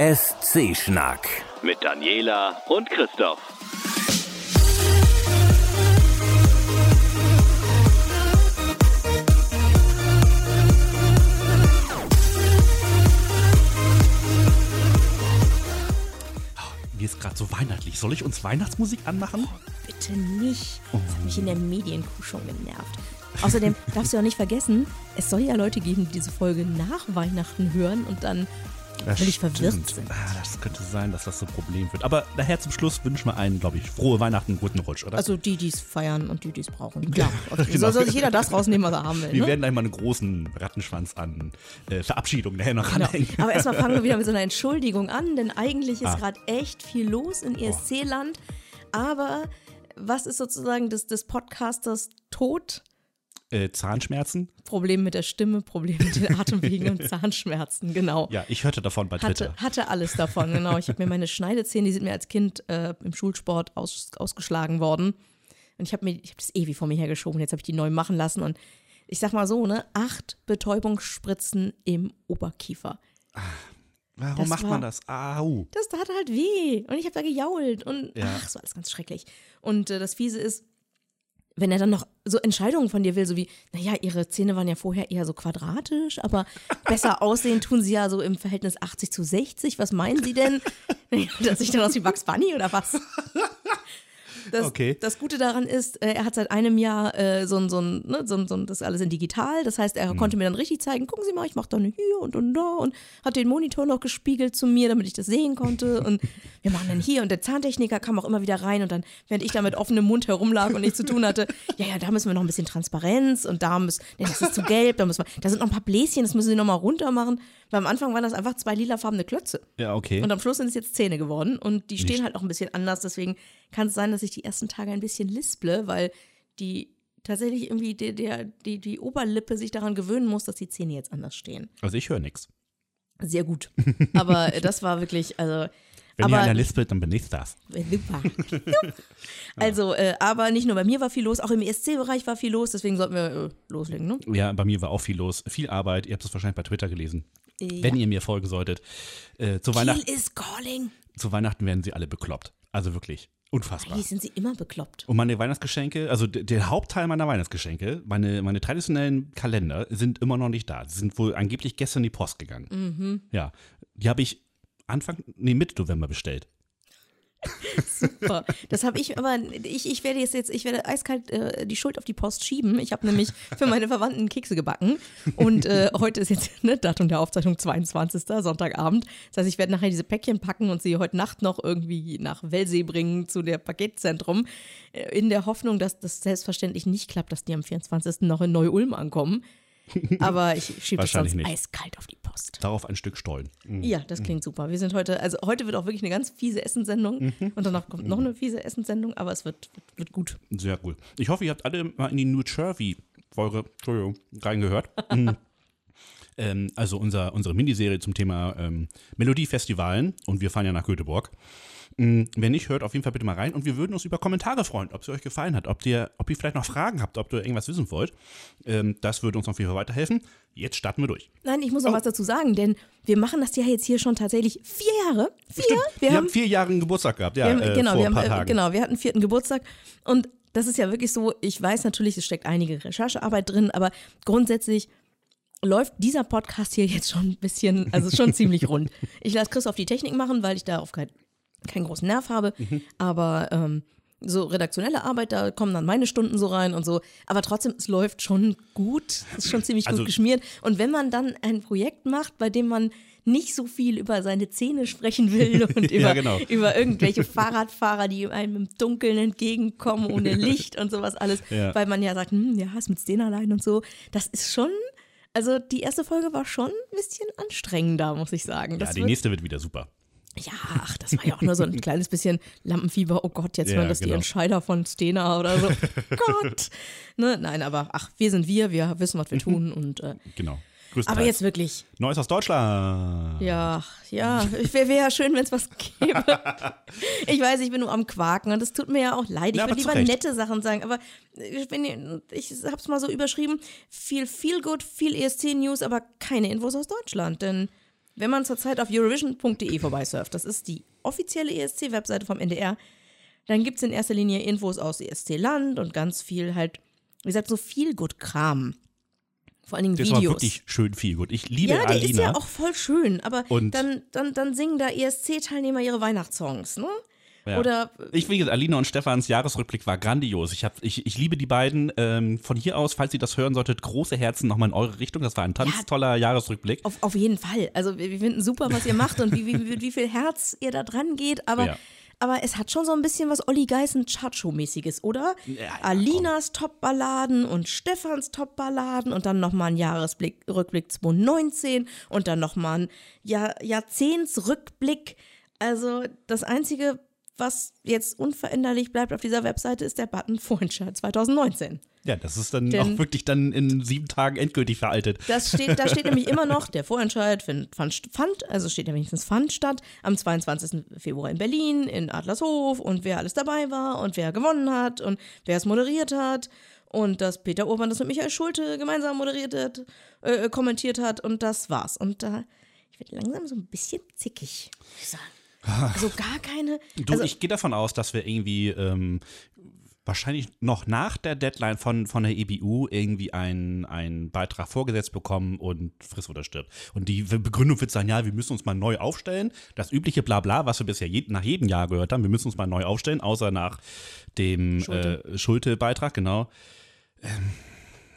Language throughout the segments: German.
ESC-Schnack. Mit Daniela und Christoph. Mir ist gerade so weihnachtlich. Soll ich uns Weihnachtsmusik anmachen? Bitte nicht. Das hat mich in der Medienkuh schon genervt. Außerdem darfst du auch nicht vergessen, es soll ja Leute geben, die diese Folge nach Weihnachten hören und dann völlig verwirrt sind. Ah, das könnte sein, dass das so ein Problem wird. Aber daher zum Schluss wünschen wir einen, glaube ich, frohe Weihnachten, guten Rutsch, oder? Also die, die es feiern und die, die es brauchen. Klar. Okay. Genau. Soll, soll sich jeder das rausnehmen, was er haben will. wir Ne? werden gleich mal einen großen Rattenschwanz an äh, Verabschiedung nachher noch Genau. ranhängen. Aber erstmal fangen wir wieder mit so einer Entschuldigung an, denn eigentlich ist Ah. gerade echt viel los in ESC-Land. Aber was ist sozusagen des, des Podcasters Tod? Äh, Zahnschmerzen? Problem mit der Stimme, Problem mit den Atemwegen und Zahnschmerzen, genau. Ja, ich hörte davon bei Twitter. Hatte, hatte alles davon, genau. Ich habe mir meine Schneidezähne, die sind mir als Kind äh, im Schulsport aus, ausgeschlagen worden. Und ich habe mir, ich habe das ewig vor mir hergeschoben. Jetzt habe ich die neu machen lassen. Und ich sag mal so, ne, acht Betäubungsspritzen im Oberkiefer. Warum das macht war- man das? Au. Das tat halt weh. Und ich habe da gejault. Und Ja. ach, so alles ganz schrecklich. Und äh, das Fiese ist, wenn er dann noch so Entscheidungen von dir will, so wie, naja, ihre Zähne waren ja vorher eher so quadratisch, aber besser aussehen tun sie ja so im Verhältnis 80 zu 60. Was meinen sie denn? Dass ich dann aus wie Bugs Bunny oder was? Das, Okay. das Gute daran ist, äh, er hat seit einem Jahr äh, so ein, so ein, ne, so ein, so ein, das ist alles in digital. Das heißt, er konnte mir dann richtig zeigen, gucken Sie mal, ich mache da eine hier und, und da und hat den Monitor noch gespiegelt zu mir, damit ich das sehen konnte. Und wir machen dann hier und der Zahntechniker kam auch immer wieder rein und dann, während ich da mit offenem Mund herumlag und nichts zu tun hatte, ja, ja, da müssen wir noch ein bisschen Transparenz und da müssen, nee, das ist zu gelb, da müssen wir, da sind noch ein paar Bläschen, das müssen Sie noch mal runter machen. Weil am Anfang waren das einfach zwei lilafarbene Klötze. Ja, okay. Und am Schluss sind es jetzt Zähne geworden und die stehen Nicht. halt auch ein bisschen anders. Deswegen kann es sein, dass ich die ersten Tage ein bisschen lisple, weil die tatsächlich irgendwie die, der, die, die Oberlippe sich daran gewöhnen muss, dass die Zähne jetzt anders stehen. Also ich höre nichts. Sehr gut. Aber das war wirklich, also. Wenn aber, ihr einer lispelt, dann bin ich das. Super. also, äh, aber nicht nur bei mir war viel los, auch im ESC-Bereich war viel los, deswegen sollten wir äh, loslegen, ne? Ja, bei mir war auch viel los. Viel Arbeit. Ihr habt es wahrscheinlich bei Twitter gelesen. Wenn ihr mir folgen solltet. Äh, zu, Weihnachten, is calling. zu Weihnachten werden sie alle bekloppt. Also wirklich. Unfassbar. Eigentlich sind sie immer bekloppt. Und meine Weihnachtsgeschenke, also der Hauptteil meiner Weihnachtsgeschenke, meine, meine traditionellen Kalender sind immer noch nicht da. Sie sind wohl angeblich gestern in die Post gegangen. Mhm. Ja. Die habe ich Anfang, nee, Mitte November bestellt. Super. Das habe ich, aber ich, ich werde jetzt, jetzt ich werde eiskalt äh, die Schuld auf die Post schieben. Ich habe nämlich für meine Verwandten Kekse gebacken und äh, heute ist jetzt ne, Datum der Aufzeichnung 22. Sonntagabend. Das heißt, ich werde nachher diese Päckchen packen und sie heute Nacht noch irgendwie nach Wellsee bringen zu der Paketzentrum äh, in der Hoffnung, dass das selbstverständlich nicht klappt, dass die am 24. noch in Neu-Ulm ankommen. Aber ich schiebe das sonst nicht. eiskalt auf die Post. Darauf ein Stück Stollen. Mhm. Ja, das klingt super. Wir sind heute, also heute wird auch wirklich eine ganz fiese Essenssendung Mhm. und danach kommt noch eine fiese Essenssendung, aber es wird, wird, wird gut. Sehr cool. Ich hoffe, ihr habt alle mal in die New Jersey-Folge, reingehört. Mhm. ähm, also unser, unsere Miniserie zum Thema ähm, Melodiefestivalen und wir fahren ja nach Göteborg. Mm, Wenn nicht, hört auf jeden Fall bitte mal rein und wir würden uns über Kommentare freuen, ob es euch gefallen hat, ob ihr, ob ihr vielleicht noch Fragen habt, ob ihr irgendwas wissen wollt. Ähm, das würde uns auf jeden Fall weiterhelfen. Jetzt starten wir durch. Nein, ich muss noch was dazu sagen, denn wir machen das ja jetzt hier schon tatsächlich vier Jahre. Vier? Wir, haben vier Jahre einen Geburtstag gehabt, ja, wir haben, äh, genau, wir haben, äh, genau, wir hatten vierten Geburtstag und das ist ja wirklich so, ich weiß natürlich, es steckt einige Recherchearbeit drin, aber grundsätzlich läuft dieser Podcast hier jetzt schon ein bisschen, also schon ziemlich rund. Ich lasse Chris auf die Technik machen, weil ich darauf kein, keinen großen Nerv habe, Mhm. aber ähm, so redaktionelle Arbeit, da kommen dann meine Stunden so rein und so. Aber trotzdem, es läuft schon gut. Es ist schon ziemlich Also- gut geschmiert. Und wenn man dann ein Projekt macht, bei dem man nicht so viel über seine Zähne sprechen will und über, Ja, genau. über irgendwelche Fahrradfahrer, die einem im Dunkeln entgegenkommen, ohne Licht und sowas alles, Ja. weil man ja sagt, hm, ja, ist mit Stenalein und so. Das ist schon, also die erste Folge war schon ein bisschen anstrengender, muss ich sagen. Ja, Das die wird, nächste wird wieder super. Ja, ach, das war ja auch nur so ein kleines bisschen Lampenfieber. Oh Gott, jetzt Ja, das die genau. Entscheider von Stena oder so. Gott. Ne, nein, aber ach, wir sind wir, wir wissen, was wir tun und äh, Genau. Aber jetzt wirklich, Neues aus Deutschland. ja, ja, wäre wär ja schön, wenn es was gäbe. Ich weiß, ich bin nur am Quaken und es tut mir ja auch leid. Ich Ja, würde lieber Recht. nette Sachen sagen, aber ich, bin, ich hab's mal so überschrieben, viel, viel gut, viel ESC-News, aber keine Infos aus Deutschland, denn wenn man zurzeit auf Eurovision.de vorbeisurft, das ist die offizielle ESC-Webseite vom NDR, dann gibt es in erster Linie Infos aus ESC-Land und ganz viel halt, wie gesagt, so viel gut Kram. Vor allen Dingen Das war Videos. wirklich schön viel gut. Ich liebe ja, Alina. ist ja auch voll schön, aber Und- dann, dann, dann singen da ESC-Teilnehmer ihre Weihnachtssongs, ne? Ja. Oder Ich wie gesagt, Alina und Stefans Jahresrückblick war grandios. Ich, hab, ich, ich liebe die beiden. Ähm, von hier aus, falls ihr das hören solltet, große Herzen nochmal in eure Richtung. Das war ein ganz Ja. toller Jahresrückblick. auf, auf jeden Fall. Also wir, wir finden super, was ihr macht und wie, wie, wie, wie viel Herz ihr da dran geht, aber. Ja. Aber es hat schon so ein bisschen was Olli Geißen Chacho-mäßiges, oder? Ja, ja, Alinas Top-Balladen und Stefans Top-Balladen und dann nochmal ein Jahresblick, Rückblick 2019 und dann nochmal ein Jahr, Jahrzehntsrückblick. Also das Einzige, was jetzt unveränderlich bleibt auf dieser Webseite, ist der Button Vorentscheid 2019. Ja, das ist dann Denn- auch wirklich dann in sieben Tagen endgültig veraltet. Das steht, da steht nämlich immer noch, der Vorentscheid fand, fand, also steht ja wenigstens fand statt, am 22. Februar in Berlin, in Adlershof und wer alles dabei war und wer gewonnen hat und wer es moderiert hat und dass Peter Urban das mit Michael Schulte gemeinsam moderiert hat, äh, kommentiert hat und das war's. Und da, ich werde langsam so ein bisschen zickig, muss ich sagen. Also gar keine, Du, also, ich gehe davon aus, dass wir irgendwie ähm, wahrscheinlich noch nach der Deadline von, von der EBU irgendwie einen, einen Beitrag vorgesetzt bekommen und friss oder stirbt. Und die Begründung wird sein, ja, wir müssen uns mal neu aufstellen. Das übliche Blabla, was wir bisher je, nach jedem Jahr gehört haben, wir müssen uns mal neu aufstellen, außer nach dem Schulte. äh, Schulte-Beitrag, genau.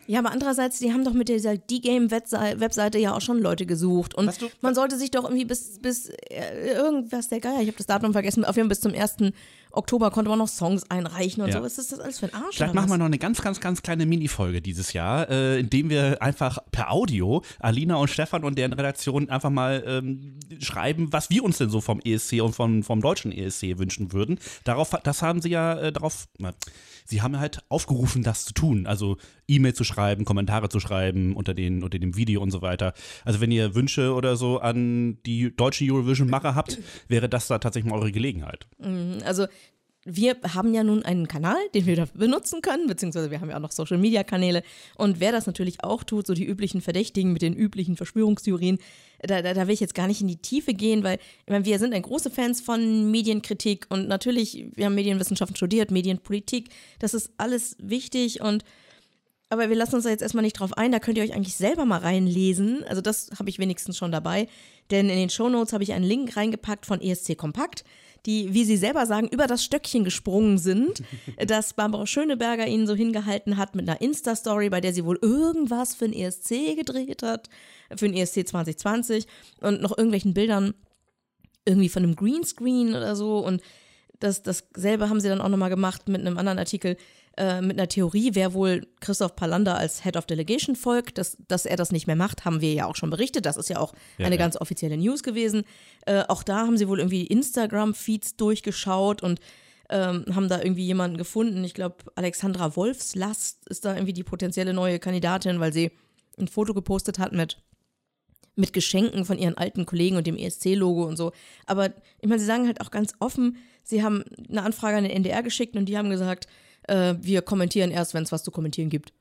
Ja, aber andererseits, die haben doch mit dieser D-Game-Webseite ja auch schon Leute gesucht. Und du- man sollte sich doch irgendwie bis, bis äh, irgendwas der Geier, ich habe das Datum vergessen, auf jeden Fall bis zum 1. Oktober konnte man noch Songs einreichen und Ja. so. Was ist das alles für ein Arsch? Vielleicht machen wir noch eine ganz, ganz, ganz kleine Minifolge dieses Jahr, äh, indem wir einfach per Audio Alina und Stefan und deren Redaktion einfach mal ähm, schreiben, was wir uns denn so vom ESC und vom, vom deutschen ESC wünschen würden. Darauf, das haben sie ja äh, darauf, na, sie haben halt aufgerufen, das zu tun. Also E-Mail zu schreiben, Kommentare zu schreiben unter, den, unter dem Video und so weiter. Also wenn ihr Wünsche oder so an die deutschen Eurovision-Macher habt, wäre das da tatsächlich mal eure Gelegenheit. Also wir haben ja nun einen Kanal, den wir dafür benutzen können, beziehungsweise wir haben ja auch noch Social-Media-Kanäle. Und wer das natürlich auch tut, so die üblichen Verdächtigen mit den üblichen Verschwörungstheorien, da, da, da will ich jetzt gar nicht in die Tiefe gehen, weil meine, wir sind ein große Fans von Medienkritik und natürlich, wir haben Medienwissenschaften studiert, Medienpolitik, das ist alles wichtig und aber wir lassen uns da jetzt erstmal nicht drauf ein, da könnt ihr euch eigentlich selber mal reinlesen. Also das habe ich wenigstens schon dabei. Denn in den Shownotes habe ich einen Link reingepackt von ESC Kompakt, die, wie sie selber sagen, über das Stöckchen gesprungen sind, das Barbara Schöneberger ihnen so hingehalten hat mit einer Insta-Story, bei der sie wohl irgendwas für den ESC gedreht hat, für den ESC 2020 und noch irgendwelchen Bildern irgendwie von einem Greenscreen oder so. Und das, dasselbe haben sie dann auch nochmal gemacht mit einem anderen Artikel, äh, mit einer Theorie, wer wohl Christoph Palander als Head of Delegation folgt. Dass, dass er das nicht mehr macht, haben wir ja auch schon berichtet. Das ist ja auch Ja, eine ja. ganz offizielle News gewesen. Äh, auch da haben sie wohl irgendwie Instagram-Feeds durchgeschaut und ähm, haben da irgendwie jemanden gefunden. Ich glaube, Alexandra Wolfslast ist da irgendwie die potenzielle neue Kandidatin, weil sie ein Foto gepostet hat mit mit Geschenken von ihren alten Kollegen und dem ESC-Logo und so. Aber ich meine, sie sagen halt auch ganz offen, sie haben eine Anfrage an den NDR geschickt und die haben gesagt, äh, wir kommentieren erst, wenn es was zu kommentieren gibt.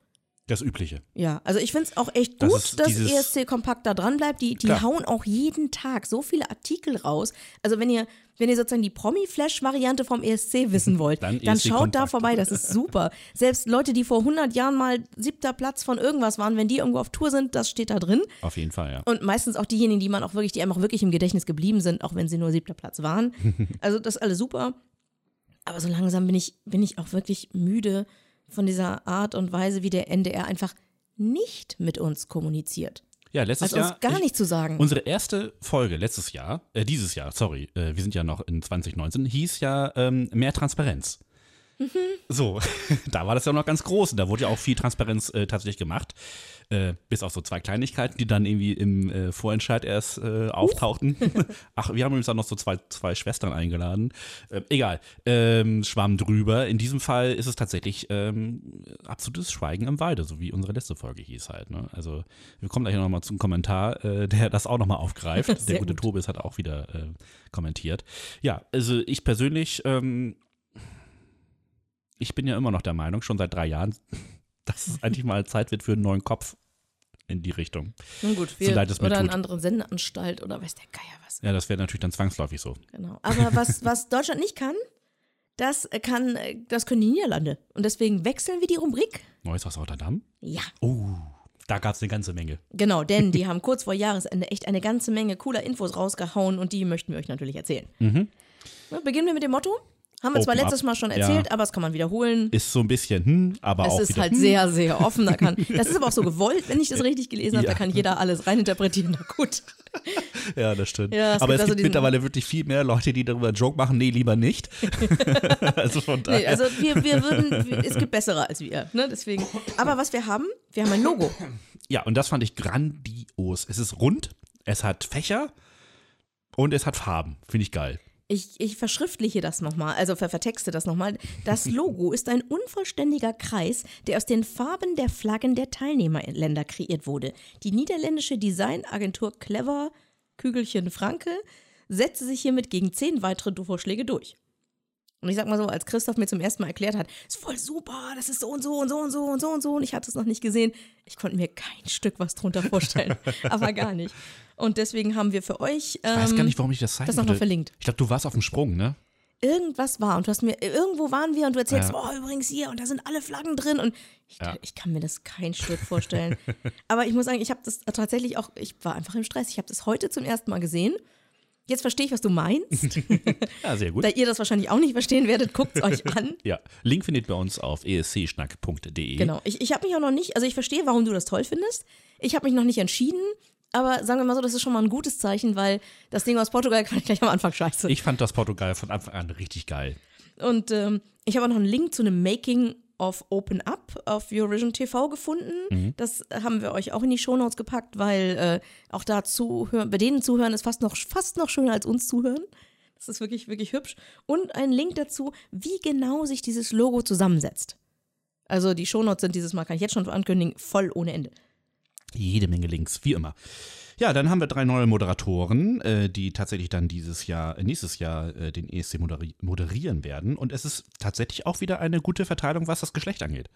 Das Übliche. Ja, also ich finde es auch echt Das gut, ist dass ESC Kompakt da dran bleibt. Die, die Klar. hauen auch jeden Tag so viele Artikel raus. Also wenn ihr, wenn ihr sozusagen die Promi-Flash-Variante vom ESC wissen wollt, Dann dann, ESC schaut da Kompakt. vorbei, das ist super. Selbst Leute, die vor 100 Jahren mal siebter Platz von irgendwas waren, wenn die irgendwo auf Tour sind, das steht da drin. Auf jeden Fall, ja. Und meistens auch diejenigen, die man auch wirklich, die einem auch wirklich im Gedächtnis geblieben sind, auch wenn sie nur siebter Platz waren. Also das ist alles super. Aber so langsam bin ich, bin ich auch wirklich müde von dieser Art und Weise, wie der NDR einfach nicht mit uns kommuniziert. Ja, letztes Also uns Jahr. gar ich- nicht zu sagen. Unsere erste Folge letztes Jahr, äh, dieses Jahr, sorry, äh, wir sind ja noch in 2019, hieß ja ähm, mehr Transparenz. Mhm. So, da war das ja noch ganz groß und da wurde ja auch viel Transparenz äh, tatsächlich gemacht. Äh, bis auf so zwei Kleinigkeiten, die dann irgendwie im äh, Vorentscheid erst äh, auftauchten. Ach, wir haben übrigens auch noch so zwei, zwei Schwestern eingeladen. Äh, egal, ähm, schwamm drüber. In diesem Fall ist es tatsächlich ähm, absolutes Schweigen im Walde, so wie unsere letzte Folge hieß halt. Ne? Also wir kommen gleich nochmal zum Kommentar, äh, der das auch nochmal aufgreift. der gute gut. Tobis hat auch wieder äh, kommentiert. Ja, also ich persönlich, ähm, ich bin ja immer noch der Meinung, schon seit drei Jahren, dass es eigentlich mal Zeit wird für einen neuen Kopf in die Richtung. Nun gut, So wir, leid es oder eine andere Sendeanstalt oder weiß der Geier was. Ja, das wäre natürlich dann zwangsläufig so. Genau. Aber was, was Deutschland nicht kann, das kann, das können die Niederlande. Und deswegen wechseln wir die Rubrik. Neues aus Rotterdam? Ja. Oh, da gab es eine ganze Menge. Genau, denn die haben kurz vor Jahresende echt eine ganze Menge cooler Infos rausgehauen und die möchten wir euch natürlich erzählen. Ne, Beginnen wir mit dem Motto. Haben wir zwar letztes up. Mal schon Ja. erzählt, aber das kann man wiederholen. Ist so ein bisschen, hm, aber Es auch ist wieder, halt hm. sehr, sehr offen. Da kann, das ist aber auch so gewollt, wenn ich das richtig gelesen habe. Ja. Da kann jeder alles reininterpretieren. Na gut. Ja, das stimmt. Ja, es aber gibt es also gibt mittlerweile wirklich viel mehr Leute, die darüber einen Joke machen. Nee, lieber nicht. also von daher. Nee, also wir, wir würden, es gibt bessere als wir. Ne? Deswegen. Aber was wir haben, wir haben ein Logo. ja, und das fand ich grandios. Es ist rund, es hat Fächer und es hat Farben. Finde ich geil. Ich, ich verschriftliche das nochmal, also ver vertexte das nochmal. Das Logo ist ein unvollständiger Kreis, der aus den Farben der Flaggen der Teilnehmerländer kreiert wurde. Die niederländische Designagentur Clever Kügelchen Franke setzte sich hiermit gegen zehn weitere Vorschläge durch. Und ich sag mal so, als Christoph mir zum ersten Mal erklärt hat, ist voll super, das ist so und so und so und so und so und so und ich hatte es noch nicht gesehen, ich konnte mir kein Stück was drunter vorstellen, aber gar nicht. Und deswegen haben wir für euch Ich weiß gar ähm, nicht, warum ich das zeigen das nochmal verlinkt Ich glaube, du warst auf dem Sprung, ne? irgendwas war und du hast mir, irgendwo waren wir und du erzählst, Ja. oh, übrigens hier und da sind alle Flaggen drin und ich, Ja. ich kann mir das kein Stück vorstellen. Aber ich muss sagen, ich habe das tatsächlich auch, ich war einfach im Stress. Ich habe das heute zum ersten Mal gesehen. Jetzt verstehe ich, was du meinst. Ja, sehr gut. da ihr das wahrscheinlich auch nicht verstehen werdet, guckt es euch an. Ja, Link findet ihr bei uns auf escschnack.de. Genau. Ich, ich habe mich auch noch nicht, also ich verstehe, warum du das toll findest. Ich habe mich noch nicht entschieden, aber sagen wir mal so, das ist schon mal ein gutes Zeichen, weil das Ding aus Portugal fand ich gleich am Anfang scheiße. Ich fand das Portugal von Anfang an richtig geil. Und ähm, ich habe auch noch einen Link zu einem Making of Open Up auf Eurovision TV gefunden. Das haben wir euch auch in die Shownotes gepackt, weil äh, auch da zuhören, bei denen zuhören ist fast noch, fast noch schöner als uns zuhören. Das ist wirklich, wirklich hübsch. Und ein Link dazu, wie genau sich dieses Logo zusammensetzt. Also die Shownotes sind dieses Mal, kann ich jetzt schon ankündigen, voll ohne Ende. Jede Menge Links, wie immer. Ja, dann haben wir drei neue Moderatoren, äh, die tatsächlich dann dieses Jahr, äh, nächstes Jahr äh, den ESC moderi moderieren werden. Und es ist tatsächlich auch wieder eine gute Verteilung, was das Geschlecht angeht.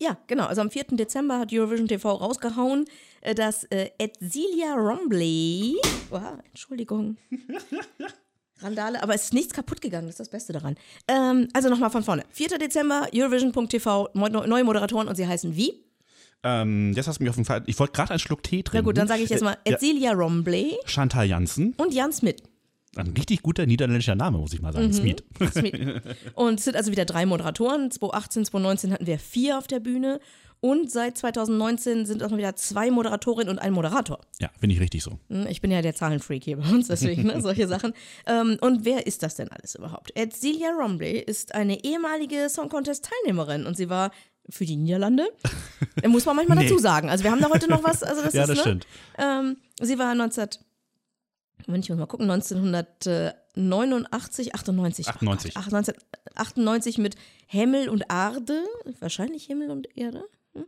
Ja, genau. Also am 4. Dezember hat Eurovision TV rausgehauen, äh, dass äh, Edsilia Rombley. Wow, Entschuldigung. Randale, aber es ist nichts kaputt gegangen, das ist das Beste daran. Ähm, also nochmal von vorne. 4. Dezember, Eurovision.tv, neue Moderatoren und sie heißen wie? Ähm, jetzt hast du mich auf den Fall. Ich wollte gerade einen Schluck Tee trinken. Na gut, dann sage ich jetzt mal Äh, ja, Edsilia Rombley Chantal Janssen. und Jan Smith. Ein richtig guter niederländischer Name, muss ich mal sagen. Smith. Smith. Und es sind also wieder drei Moderatoren. 2018, 2019 hatten wir vier auf der Bühne. Und seit 2019 sind auch noch wieder zwei Moderatorinnen und ein Moderator. Ja, finde ich richtig so. Hm, Ich bin ja der Zahlenfreak hier bei uns, deswegen ne, solche Sachen. Ähm, und wer ist das denn alles überhaupt? Edsilia Rombley ist eine ehemalige Song Contest-Teilnehmerin und sie war für die Niederlande. Da muss man manchmal Nee. dazu sagen. Also wir haben da heute noch was. Also das Ja, ist, das ne? stimmt. Ähm, sie war 19. Moment, ich muss mal gucken. 1989, 98. Ach 98. Gott, ach, 1998 mit Himmel und Arde. Wahrscheinlich Himmel und Erde.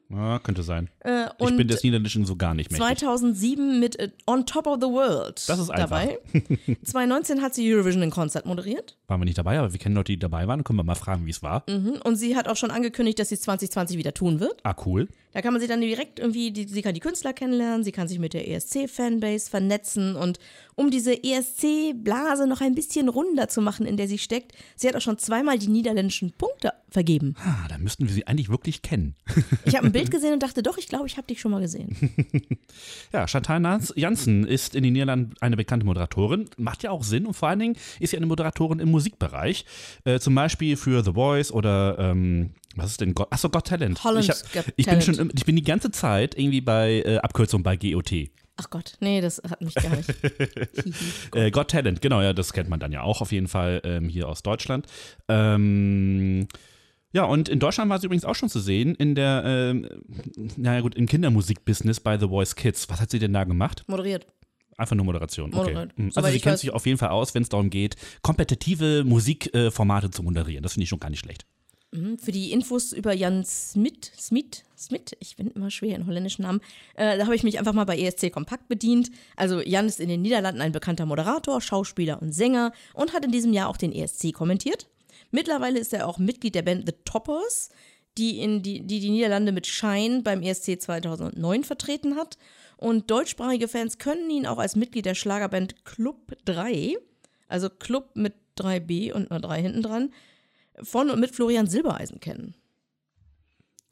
Ja, könnte sein. Äh, Ich bin des Niederländischen so gar nicht mächtig. 2007 mit äh, On Top of the World Das ist einfach. dabei. 2019 hat sie Eurovision in Konzert moderiert Waren wir nicht dabei, aber wir kennen Leute, die dabei waren. Können wir mal fragen, wie es war. Mhm. und sie hat auch schon angekündigt, dass sie es 2020 wieder tun wird. Ah, cool. Da kann man sie dann direkt irgendwie, die, sie kann die Künstler kennenlernen, sie kann sich mit der ESC-Fanbase vernetzen und um diese ESC-Blase noch ein bisschen runder zu machen, in der sie steckt, sie hat auch schon zweimal die niederländischen Punkte vergeben. Ah, dann müssten wir sie eigentlich wirklich kennen. Ich habe ein Bild gesehen und dachte, doch, ich glaube, ich habe dich schon mal gesehen. Ja, Chantal Janssen ist in den Niederlanden eine bekannte Moderatorin. Macht ja auch Sinn und vor allen Dingen ist sie eine Moderatorin im Musikbereich. Äh, zum Beispiel für The Voice oder, ähm, was ist denn? Got, achso, Got Talent. Holland's ich, hab, Got ich, bin Talent. schon, im- ich bin die ganze Zeit irgendwie bei äh, Abkürzung bei GOT. Ach Gott, nee, das hat mich gar nicht. Äh, Got Talent, genau, ja, das kennt man dann ja auch auf jeden Fall ähm, hier aus Deutschland. Ähm, ja, und in Deutschland war sie übrigens auch schon zu sehen in der, ähm, naja gut, im Kindermusikbusiness bei The Voice Kids. Was hat sie denn da gemacht? Moderiert. Einfach nur Moderation. Okay. Moderiert. Mhm. Also Soweit sie kennt weiß. sich auf jeden Fall aus, wenn es darum geht, kompetitive Musikformate zu moderieren. Das finde ich schon gar nicht schlecht. Mhm, Für die Infos über Jan Smit, Smit, Smit, ich bin immer schwer in holländischen Namen, äh, da habe ich mich einfach mal bei ESC Kompakt bedient. Also Jan ist in den Niederlanden ein bekannter Moderator, Schauspieler und Sänger und hat in diesem Jahr auch den ESC kommentiert. Mittlerweile ist er auch Mitglied der Band The Toppers, die, in die, die die Niederlande mit Schein beim ESC 2009 vertreten hat. Und deutschsprachige Fans können ihn auch als Mitglied der Schlagerband Club 3, also Club mit 3b und einer 3 hinten dran, von und mit Florian Silbereisen kennen.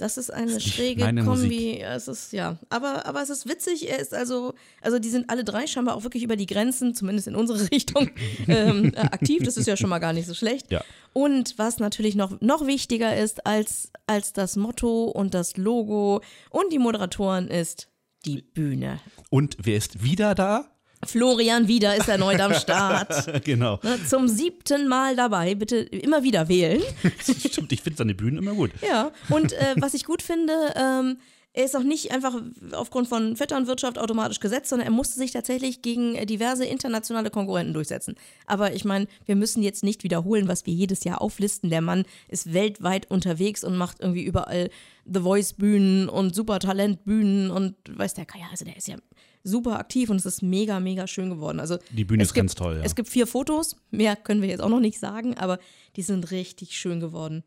Das ist eine ist nicht schräge Kombi. Ja, Es ist, ja. Aber, aber es ist witzig. Er ist also, also die sind alle drei scheinbar auch wirklich über die Grenzen, zumindest in unsere Richtung, ähm, äh, aktiv. Das ist ja schon mal gar nicht so schlecht. Ja. Und was natürlich noch, noch wichtiger ist als, als das Motto und das Logo und die Moderatoren ist die Bühne. Und wer ist wieder da? Florian Wieder ist erneut am Start. genau. Ne, Zum siebten Mal dabei. Bitte immer wieder wählen. Stimmt, ich finde seine Bühnen immer gut. Ja, und äh, was ich gut finde, ähm, er ist auch nicht einfach aufgrund von Vetternwirtschaft automatisch gesetzt, sondern er musste sich tatsächlich gegen äh, diverse internationale Konkurrenten durchsetzen. Aber ich meine, wir müssen jetzt nicht wiederholen, was wir jedes Jahr auflisten. Der Mann ist weltweit unterwegs und macht irgendwie überall The Voice-Bühnen und Supertalent-Bühnen und weiß der Geier, also der ist ja super aktiv und es ist mega, mega schön geworden. Also Die Bühne ist gibt, ganz toll, ja. Es gibt vier Fotos, mehr können wir jetzt auch noch nicht sagen, aber die sind richtig schön geworden.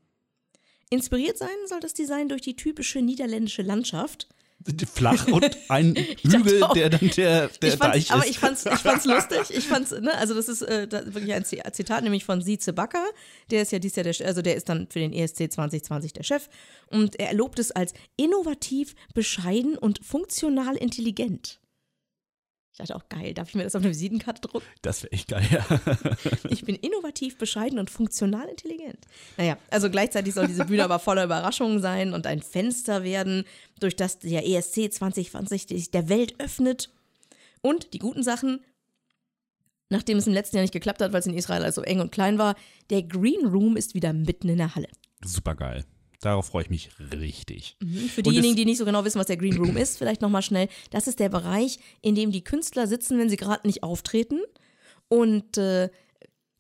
Inspiriert sein soll das Design durch die typische niederländische Landschaft. Flach und ein Hügel, der dann der, der Deich aber ist. ich fand's, ich fand's lustig. Ich fand's, ne, also das ist äh, wirklich ein Zitat, nämlich von Sieze Backer. Der ist ja dies Jahr der, also der ist dann für den ESC 2020 der Chef. Und er lobt es als innovativ, bescheiden und funktional intelligent. Ich dachte auch, geil, darf ich mir das auf eine Visitenkarte drucken? Das wäre echt geil, ja. Ich bin innovativ, bescheiden und funktional intelligent. Naja, also gleichzeitig soll diese Bühne aber voller Überraschungen sein und ein Fenster werden, durch das der ESC 2020 sich der Welt öffnet. Und die guten Sachen, nachdem es im letzten Jahr nicht geklappt hat, weil es in Israel also eng und klein war, der Green Room ist wieder mitten in der Halle. Super geil. Darauf freue ich mich richtig. Für Und diejenigen, die nicht so genau wissen, was der Green Room ist, vielleicht nochmal schnell. Das ist der Bereich, in dem die Künstler sitzen, wenn sie gerade nicht auftreten. Und äh,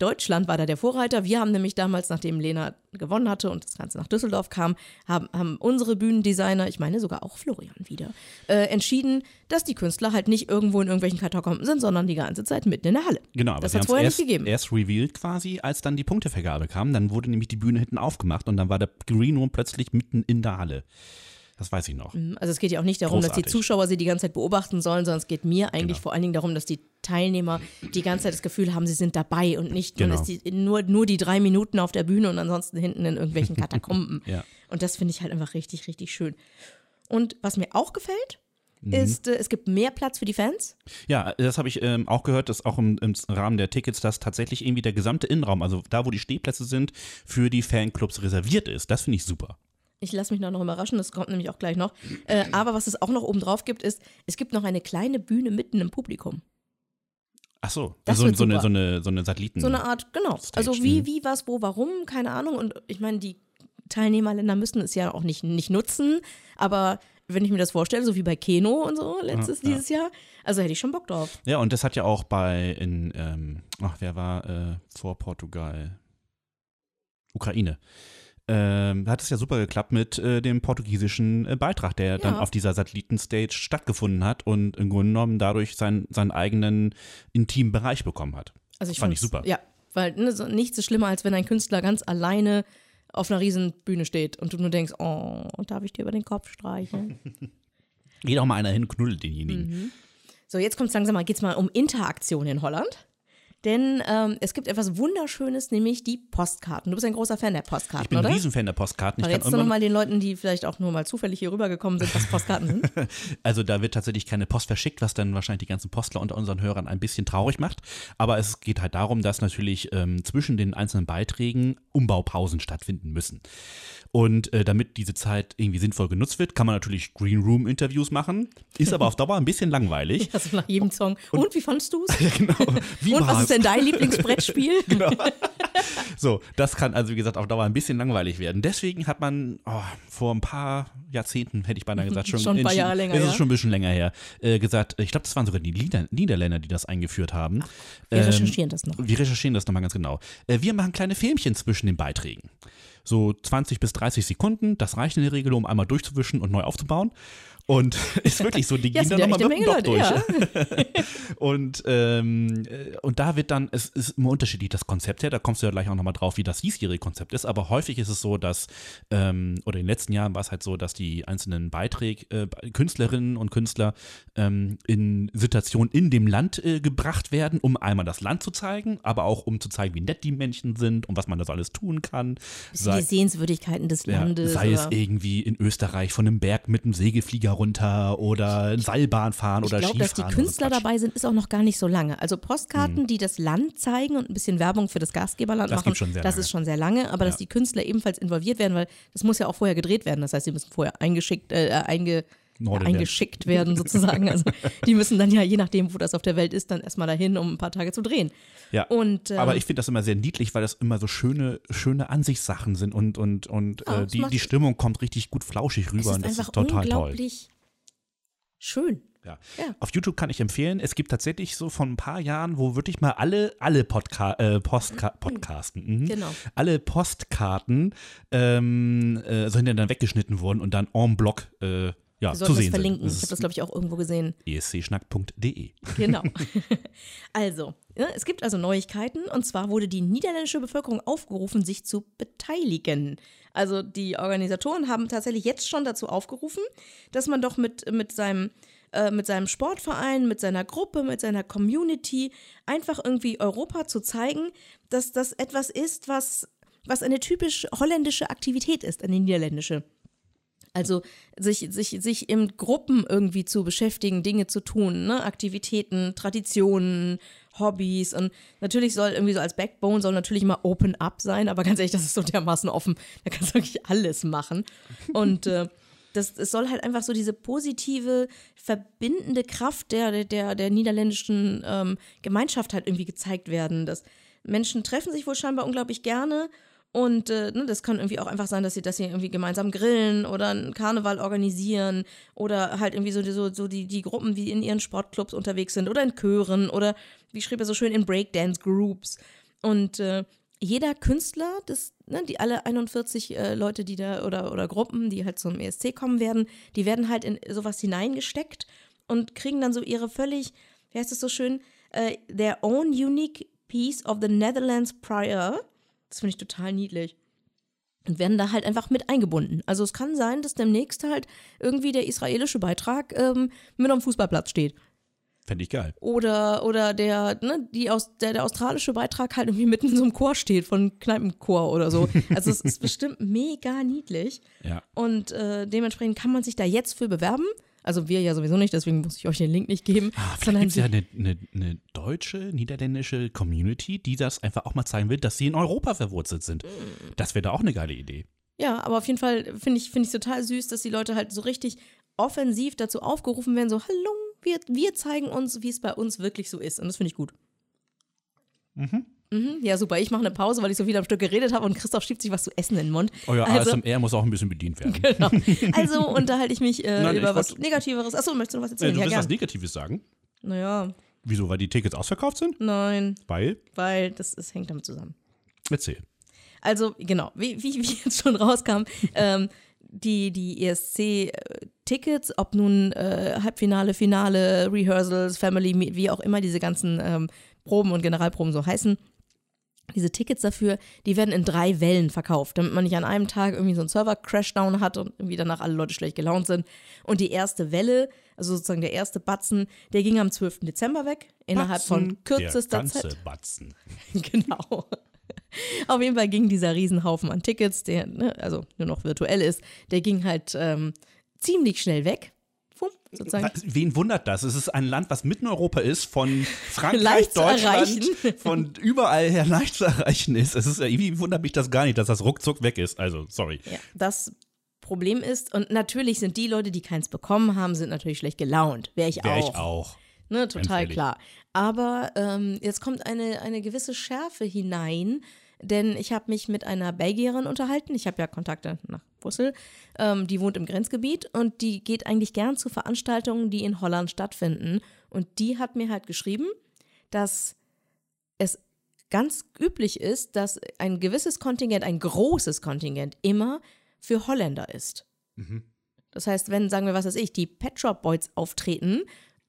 Deutschland war da der Vorreiter. Wir haben nämlich damals, nachdem Lena gewonnen hatte und das Ganze nach Düsseldorf kam, haben, haben unsere Bühnendesigner, ich meine sogar auch Florian wieder, äh, entschieden, dass die Künstler halt nicht irgendwo in irgendwelchen Katakomben sind, sondern die ganze Zeit mitten in der Halle. Genau, aber das hat vorher erst, nicht gegeben. erst revealed quasi, als dann die Punktevergabe kam. Dann wurde nämlich die Bühne hinten aufgemacht und dann war der Green Room plötzlich mitten in der Halle. Das weiß ich noch. Also es geht ja auch nicht darum, dass die Großartig. Zuschauer sie die ganze Zeit beobachten sollen, sondern es geht mir eigentlich Genau. vor allen Dingen darum, dass die Teilnehmer die ganze Zeit das Gefühl haben, sie sind dabei und nicht Genau. die, nur, nur die drei Minuten auf der Bühne und ansonsten hinten in irgendwelchen Katakomben. Ja. Und das finde ich halt einfach richtig, richtig schön. Und was mir auch gefällt, Mhm. ist, äh, es gibt mehr Platz für die Fans. Ja, das habe ich ähm, auch gehört, dass auch im, im Rahmen der Tickets, dass tatsächlich irgendwie der gesamte Innenraum, also da, wo die Stehplätze sind, für die Fanclubs reserviert ist. Das finde ich super. Ich lasse mich noch überraschen, das kommt nämlich auch gleich noch. Äh, aber was es auch noch oben drauf gibt, ist, es gibt noch eine kleine Bühne mitten im Publikum. Ach so, Das so, wird so, eine, so, eine, so eine Satelliten. So eine Art, genau. Stage, Also wie, mhm. wie, was, wo, warum, keine Ahnung. Und ich meine, die Teilnehmerländer müssen es ja auch nicht, nicht nutzen. Aber wenn ich mir das vorstelle, so wie bei Keno und so letztes, Ja, ja. dieses Jahr, also hätte ich schon Bock drauf. Ja, und das hat ja auch bei, in, ähm, ach, wer war äh, vor Portugal? Ukraine. Ähm, da hat es ja super geklappt mit äh, dem portugiesischen äh, Beitrag, der dann Ja. auf dieser Satellitenstage stattgefunden hat und im Grunde genommen dadurch seinen, seinen eigenen intimen Bereich bekommen hat. Also ich Fand ich super. Ja, weil ne, so, nichts ist schlimmer, als wenn ein Künstler ganz alleine auf einer riesen Bühne steht und du nur denkst, oh, darf ich dir über den Kopf streicheln? Geht auch mal einer hin knuddelt denjenigen. Mhm. So, jetzt kommt langsam mal, geht's mal um Interaktion in Holland. Denn ähm, es gibt etwas Wunderschönes, nämlich die Postkarten. Du bist ein großer Fan der Postkarten, Ich bin ein oder? Riesenfan der Postkarten. Ich kann Verrätst du immer, nochmal den Leuten, die vielleicht auch nur mal zufällig hier rübergekommen sind, was Postkarten sind? also da wird tatsächlich keine Post verschickt, was dann wahrscheinlich die ganzen Postler unter unseren Hörern ein bisschen traurig macht. Aber es geht halt darum, dass natürlich ähm, zwischen den einzelnen Beiträgen Umbaupausen stattfinden müssen. Und äh, damit diese Zeit irgendwie sinnvoll genutzt wird, kann man natürlich Green Room Interviews machen. Ist aber auf Dauer ein bisschen langweilig. Also nach jedem Song. Und, wie fandst du es? genau. Wie Und was war's? ist denn dein Lieblingsbrettspiel? Genau. So, das kann also, wie gesagt, auf Dauer ein bisschen langweilig werden. Deswegen hat man oh, vor ein paar Jahrzehnten, hätte ich beinahe gesagt, schon, Schon ein paar Jahre länger, Es ist ja. schon ein bisschen länger her, äh, gesagt, ich glaube, das waren sogar die Lieder, Niederländer, die das eingeführt haben. Wir Ähm, recherchieren das noch. Wir recherchieren das nochmal ganz genau. Äh, wir machen kleine Filmchen zwischen den Beiträgen. so 20 bis 30 Sekunden. Das reicht in der Regel, um einmal durchzuwischen und neu aufzubauen. Und ist wirklich so, die Ja, gehen sind dann ja nochmal mit dem Menge durch. und, ähm, äh, und da wird dann, es ist immer unterschiedlich, das Konzept her, da kommst du ja gleich auch nochmal drauf, wie das diesjährige Konzept ist, aber häufig ist es so, dass, ähm, oder in den letzten Jahren war es halt so, dass die einzelnen Beiträge, äh, Künstlerinnen und Künstler ähm, in Situationen in dem Land äh, gebracht werden, um einmal das Land zu zeigen, aber auch um zu zeigen, wie nett die Menschen sind und was man das alles tun kann. Bisschen die Sehenswürdigkeiten des Ja, Landes. sei es irgendwie in Österreich von einem Berg mit einem Segelflieger runter oder Seilbahn fahren Ich oder glaube, dass die Skifahren. oder so Künstler Quatsch. dabei sind, ist auch noch gar nicht so lange. Also Postkarten, die das Land zeigen und ein bisschen Werbung für das Gastgeberland Das machen, das lange. ist schon sehr lange. Aber dass Ja. die Künstler ebenfalls involviert werden, weil das muss ja auch vorher gedreht werden. Das heißt, sie müssen vorher eingeschickt, äh, einge, Norden eingeschickt werden sozusagen. Also die müssen dann ja, je nachdem, wo das auf der Welt ist, dann erstmal dahin, um ein paar Tage zu drehen. Ja. Und, ähm, Aber ich finde das immer sehr niedlich, weil das immer so schöne, schöne Ansichtssachen sind und, und, und Ja, äh, es die, die Stimmung kommt richtig gut flauschig Es rüber ist und das einfach ist total toll. unglaublich schön. Ja. Ja. Auf YouTube kann ich empfehlen, es gibt tatsächlich so von ein paar Jahren, wo wirklich mal alle, alle Podca äh, Postka Podcasten, mhm. Genau. alle Postkarten ähm, äh, so hinterher dann weggeschnitten wurden und dann en bloc äh, ja, Wir zu sollten das sehen verlinken. sind. Ich habe das, glaube ich, auch irgendwo gesehen. escschnack.de. Genau. also, ja, es gibt also Neuigkeiten und zwar wurde die niederländische Bevölkerung aufgerufen, sich zu beteiligen. Also die Organisatoren haben tatsächlich jetzt schon dazu aufgerufen, dass man doch mit, mit seinem äh, mit seinem Sportverein, mit seiner Gruppe, mit seiner Community einfach irgendwie Europa zu zeigen, dass das etwas ist, was, was eine typisch holländische Aktivität ist, eine niederländische. Also sich, sich, sich in Gruppen irgendwie zu beschäftigen, Dinge zu tun, ne? Aktivitäten, Traditionen, Hobbys und natürlich soll irgendwie so als Backbone soll natürlich immer Open Up sein, aber ganz ehrlich, das ist so dermaßen offen, da kannst du wirklich alles machen. Und äh, das, es soll halt einfach so diese positive, verbindende Kraft der, der, der niederländischen ähm, Gemeinschaft halt irgendwie gezeigt werden. Dass Menschen treffen sich wohl scheinbar unglaublich gerne und äh, ne, das kann irgendwie auch einfach sein, dass sie, dass sie irgendwie gemeinsam grillen oder einen Karneval organisieren oder halt irgendwie so, so, so die, die Gruppen, die in ihren Sportclubs unterwegs sind oder in Chören oder wie schrieb er so schön, in Breakdance-Groups. Und äh, jeder Künstler, das, ne, die alle 41 äh, Leute, die da oder, oder Gruppen, die halt zum ESC kommen werden, die werden halt in sowas hineingesteckt und kriegen dann so ihre völlig, wie heißt es so schön, äh, their own unique piece of the Netherlands prior. Das finde ich total niedlich. Und werden da halt einfach mit eingebunden. Also es kann sein, dass demnächst halt irgendwie der israelische Beitrag ähm, mit am Fußballplatz steht. Fände ich geil. Oder, oder der, ne, die aus, der, der australische Beitrag halt irgendwie mitten in so einem Chor steht, von Kneipenchor oder so. Also es ist bestimmt mega niedlich. Ja. Und äh, dementsprechend kann man sich da jetzt für bewerben. Also wir ja sowieso nicht, deswegen muss ich euch den Link nicht geben. Ah, vielleicht gibt es ja eine, eine, eine deutsche, niederländische Community, die das einfach auch mal zeigen will, dass sie in Europa verwurzelt sind. Das wäre da auch eine geile Idee. Ja, aber auf jeden Fall finde ich finde ich total süß, dass die Leute halt so richtig offensiv dazu aufgerufen werden, so, hallo, wir, wir zeigen uns, wie es bei uns wirklich so ist. Und das finde ich gut. Mhm. Ja, super. Ich mache eine Pause, weil ich so viel am Stück geredet habe und Christoph schiebt sich was zu essen in den Mund. Euer also, ASMR muss auch ein bisschen bedient werden. genau. also unterhalte ich mich äh, Nein, über ich was wollt- Negativeres. Achso, möchtest du noch was Äh, erzählen? du ja, willst was gern. Negatives sagen? Naja, Wieso? Weil die Tickets ausverkauft sind? nein, Weil? weil das, das hängt damit zusammen. Erzähl. Also, genau, wie, wie, wie jetzt schon rauskam, ähm, die, die ESC-Tickets, ob nun äh, Halbfinale, Finale, Rehearsals, Family, wie auch immer diese ganzen ähm, Proben und Generalproben so heißen, diese Tickets dafür, die werden in drei Wellen verkauft, damit man nicht an einem Tag irgendwie so einen Server-Crashdown hat und irgendwie danach alle Leute schlecht gelaunt sind. Und die erste Welle, also sozusagen der erste Batzen, der ging am 12. Dezember weg, innerhalb von Batzen, kürzester der ganze Zeit. Batzen. genau. Auf jeden Fall ging dieser Riesenhaufen an Tickets, der ne, also nur noch virtuell ist, der ging halt ähm, ziemlich schnell weg. Sozusagen. Wen wundert das? Es ist ein Land, was mitten in Europa ist, von Frankreich, Deutschland, von überall her leicht zu erreichen ist. Es ist irgendwie wundert mich das gar nicht, dass das ruckzuck weg ist. Also, sorry. Ja, das Problem ist, und natürlich sind die Leute, die keins bekommen haben, sind natürlich schlecht gelaunt. Wäre ich Wäre auch. ich auch. Ne, total klar. Aber ähm, jetzt kommt eine, eine gewisse Schärfe hinein, denn ich habe mich mit einer Belgierin unterhalten. Ich habe ja Kontakte nach Brüssel. Ähm, die wohnt im Grenzgebiet und die geht eigentlich gern zu Veranstaltungen, die in Holland stattfinden. Und die hat mir halt geschrieben, dass es ganz üblich ist, dass ein gewisses Kontingent, ein großes Kontingent, immer für Holländer ist. Das heißt, wenn, sagen wir, was weiß ich, die Pet Shop Boys auftreten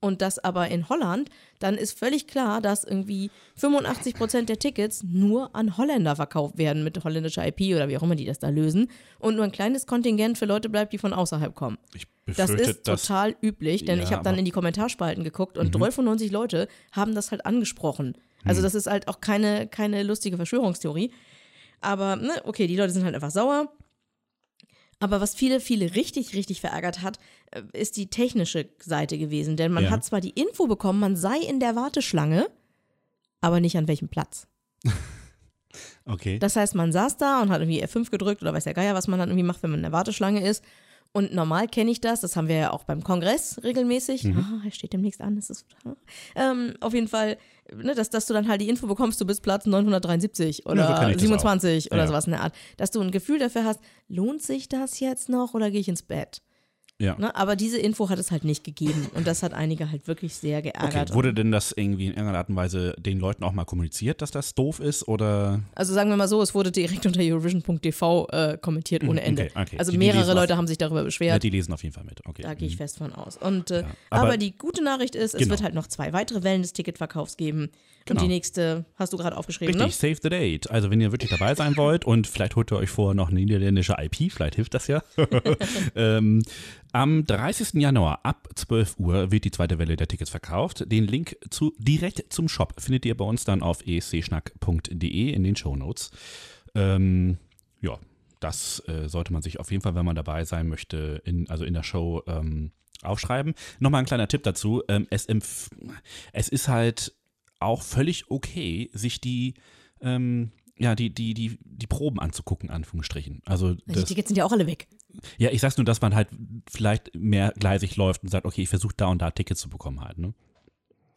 und das aber in Holland, dann ist völlig klar, dass irgendwie 85 Prozent der Tickets nur an Holländer verkauft werden mit holländischer IP oder wie auch immer die das da lösen und nur ein kleines Kontingent für Leute bleibt, die von außerhalb kommen. Ich Das befürchte, ist dass- total üblich, denn Ja, ich habe dann Mhm. in die Kommentarspalten geguckt und 93 Leute haben das halt angesprochen. Also Mhm. das ist halt auch keine, keine lustige Verschwörungstheorie. Aber, ne, okay, die Leute sind halt einfach sauer. Aber was viele, viele richtig, richtig verärgert hat, äh, ist die technische Seite gewesen. Denn man Ja. hat zwar die Info bekommen, man sei in der Warteschlange, aber nicht an welchem Platz. Okay. Das heißt, man saß da und hat irgendwie F5 gedrückt oder weiß der Geier, was man dann irgendwie macht, wenn man in der Warteschlange ist. Und normal kenne ich das, das haben wir ja auch beim Kongress regelmäßig. Mhm. Ah, er steht demnächst an, das ist ähm, auf jeden Fall, ne, dass, dass du dann halt die Info bekommst, du bist Platz 973 oder Ja, so kenn ich das 27 oder Ja. sowas in der Art. Dass du ein Gefühl dafür hast, lohnt sich das jetzt noch oder gehe ich ins Bett? Ja. Ne? Aber diese Info hat es halt nicht gegeben und das hat einige halt wirklich sehr Okay, geärgert. wurde denn das irgendwie in irgendeiner Art und Weise den Leuten auch mal kommuniziert, dass das doof ist oder Also sagen wir mal so, es wurde direkt unter Eurovision.tv äh, kommentiert ohne Mhm, Ende. okay, okay. Also Die- die mehrere Leute haben sich darüber beschwert. ja, die lesen auf jeden Fall mit. Okay. Da gehe ich Mhm. fest von aus. Und, äh, Ja, aber, aber- die gute Nachricht ist, es Genau. wird halt noch zwei weitere Wellen des Ticketverkaufs geben. Genau. Und die nächste hast du gerade aufgeschrieben, Richtig, save the date. Also wenn ihr wirklich dabei sein wollt und vielleicht holt ihr euch vorher noch eine niederländische IP, vielleicht hilft das ja. ähm, am 30. Januar ab 12 Uhr wird die zweite Welle der Tickets verkauft. Den Link zu, direkt zum Shop findet ihr bei uns dann auf escschnack.de in den Shownotes. Ähm, ja, das äh, sollte man sich auf jeden Fall, wenn man dabei sein möchte, in, also in der Show ähm, aufschreiben. Nochmal ein kleiner Tipp dazu. Ähm, es, es ist halt auch völlig okay, sich die, ähm, ja, die, die, die, die Proben anzugucken, Anführungsstrichen. Also ne? Die Tickets sind ja auch alle weg. Ja, ich sag's nur, dass man halt vielleicht mehrgleisig läuft und sagt, okay, ich versuche da und da Tickets zu bekommen halt, ne?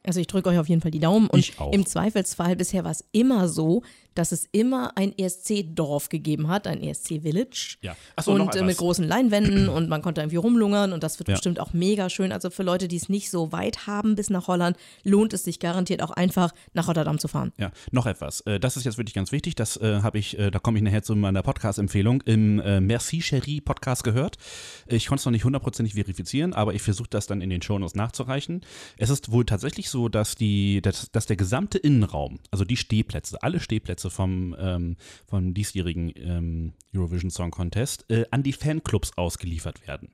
Also ich drücke euch auf jeden Fall die Daumen. Und Ich auch. im Zweifelsfall bisher war es immer so, dass es immer ein ESC-Dorf gegeben hat, ein ESC-Village. Ja. Achso, und äh, mit großen Leinwänden und man konnte irgendwie rumlungern und das wird Ja. bestimmt auch mega schön. Also für Leute, die es nicht so weit haben bis nach Holland, lohnt es sich garantiert auch einfach nach Rotterdam zu fahren. Ja, noch etwas. Äh, Das ist jetzt wirklich ganz wichtig. Das äh, habe ich, äh, da komme ich nachher zu meiner Podcast-Empfehlung im äh, Merci Cherie Podcast gehört. Ich konnte es noch nicht hundertprozentig verifizieren, aber ich versuche das dann in den Shownotes nachzureichen. Es ist wohl tatsächlich so, dass die, dass, dass der gesamte Innenraum, also die Stehplätze, alle Stehplätze vom, ähm, vom diesjährigen ähm, Eurovision Song Contest äh, an die Fanclubs ausgeliefert werden.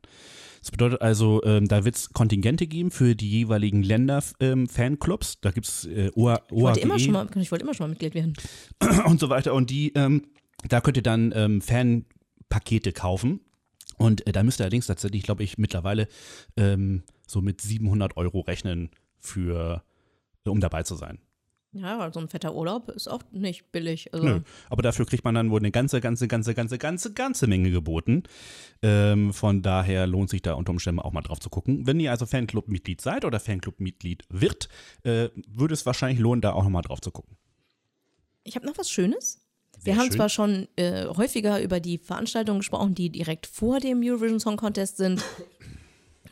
Das bedeutet also, ähm, da wird es Kontingente geben für die jeweiligen Länder-Fanclubs. da gibt es äh, OA, Ich wollte, immer OAGE schon mal, ich wollte immer schon mal Mitglied werden. und so weiter. Und die, ähm, da könnt ihr dann ähm, Fanpakete kaufen. Und äh, da müsst ihr allerdings tatsächlich, glaube ich, mittlerweile ähm, so mit 700 Euro rechnen für, um dabei zu sein. Ja, so ein fetter Urlaub ist auch nicht billig. Also, Nö. Aber dafür kriegt man dann wohl eine ganze, ganze, ganze, ganze, ganze, ganze Menge geboten. Ähm, von daher lohnt sich da unter Umständen auch mal drauf zu gucken. Wenn ihr also Fanclub-Mitglied seid oder Fanclub-Mitglied wird, äh, würde es wahrscheinlich lohnen, da auch nochmal drauf zu gucken. Ich habe noch was Schönes. Sehr Wir haben schön. zwar schon äh, häufiger über die Veranstaltungen gesprochen, die direkt vor dem Eurovision Song Contest sind.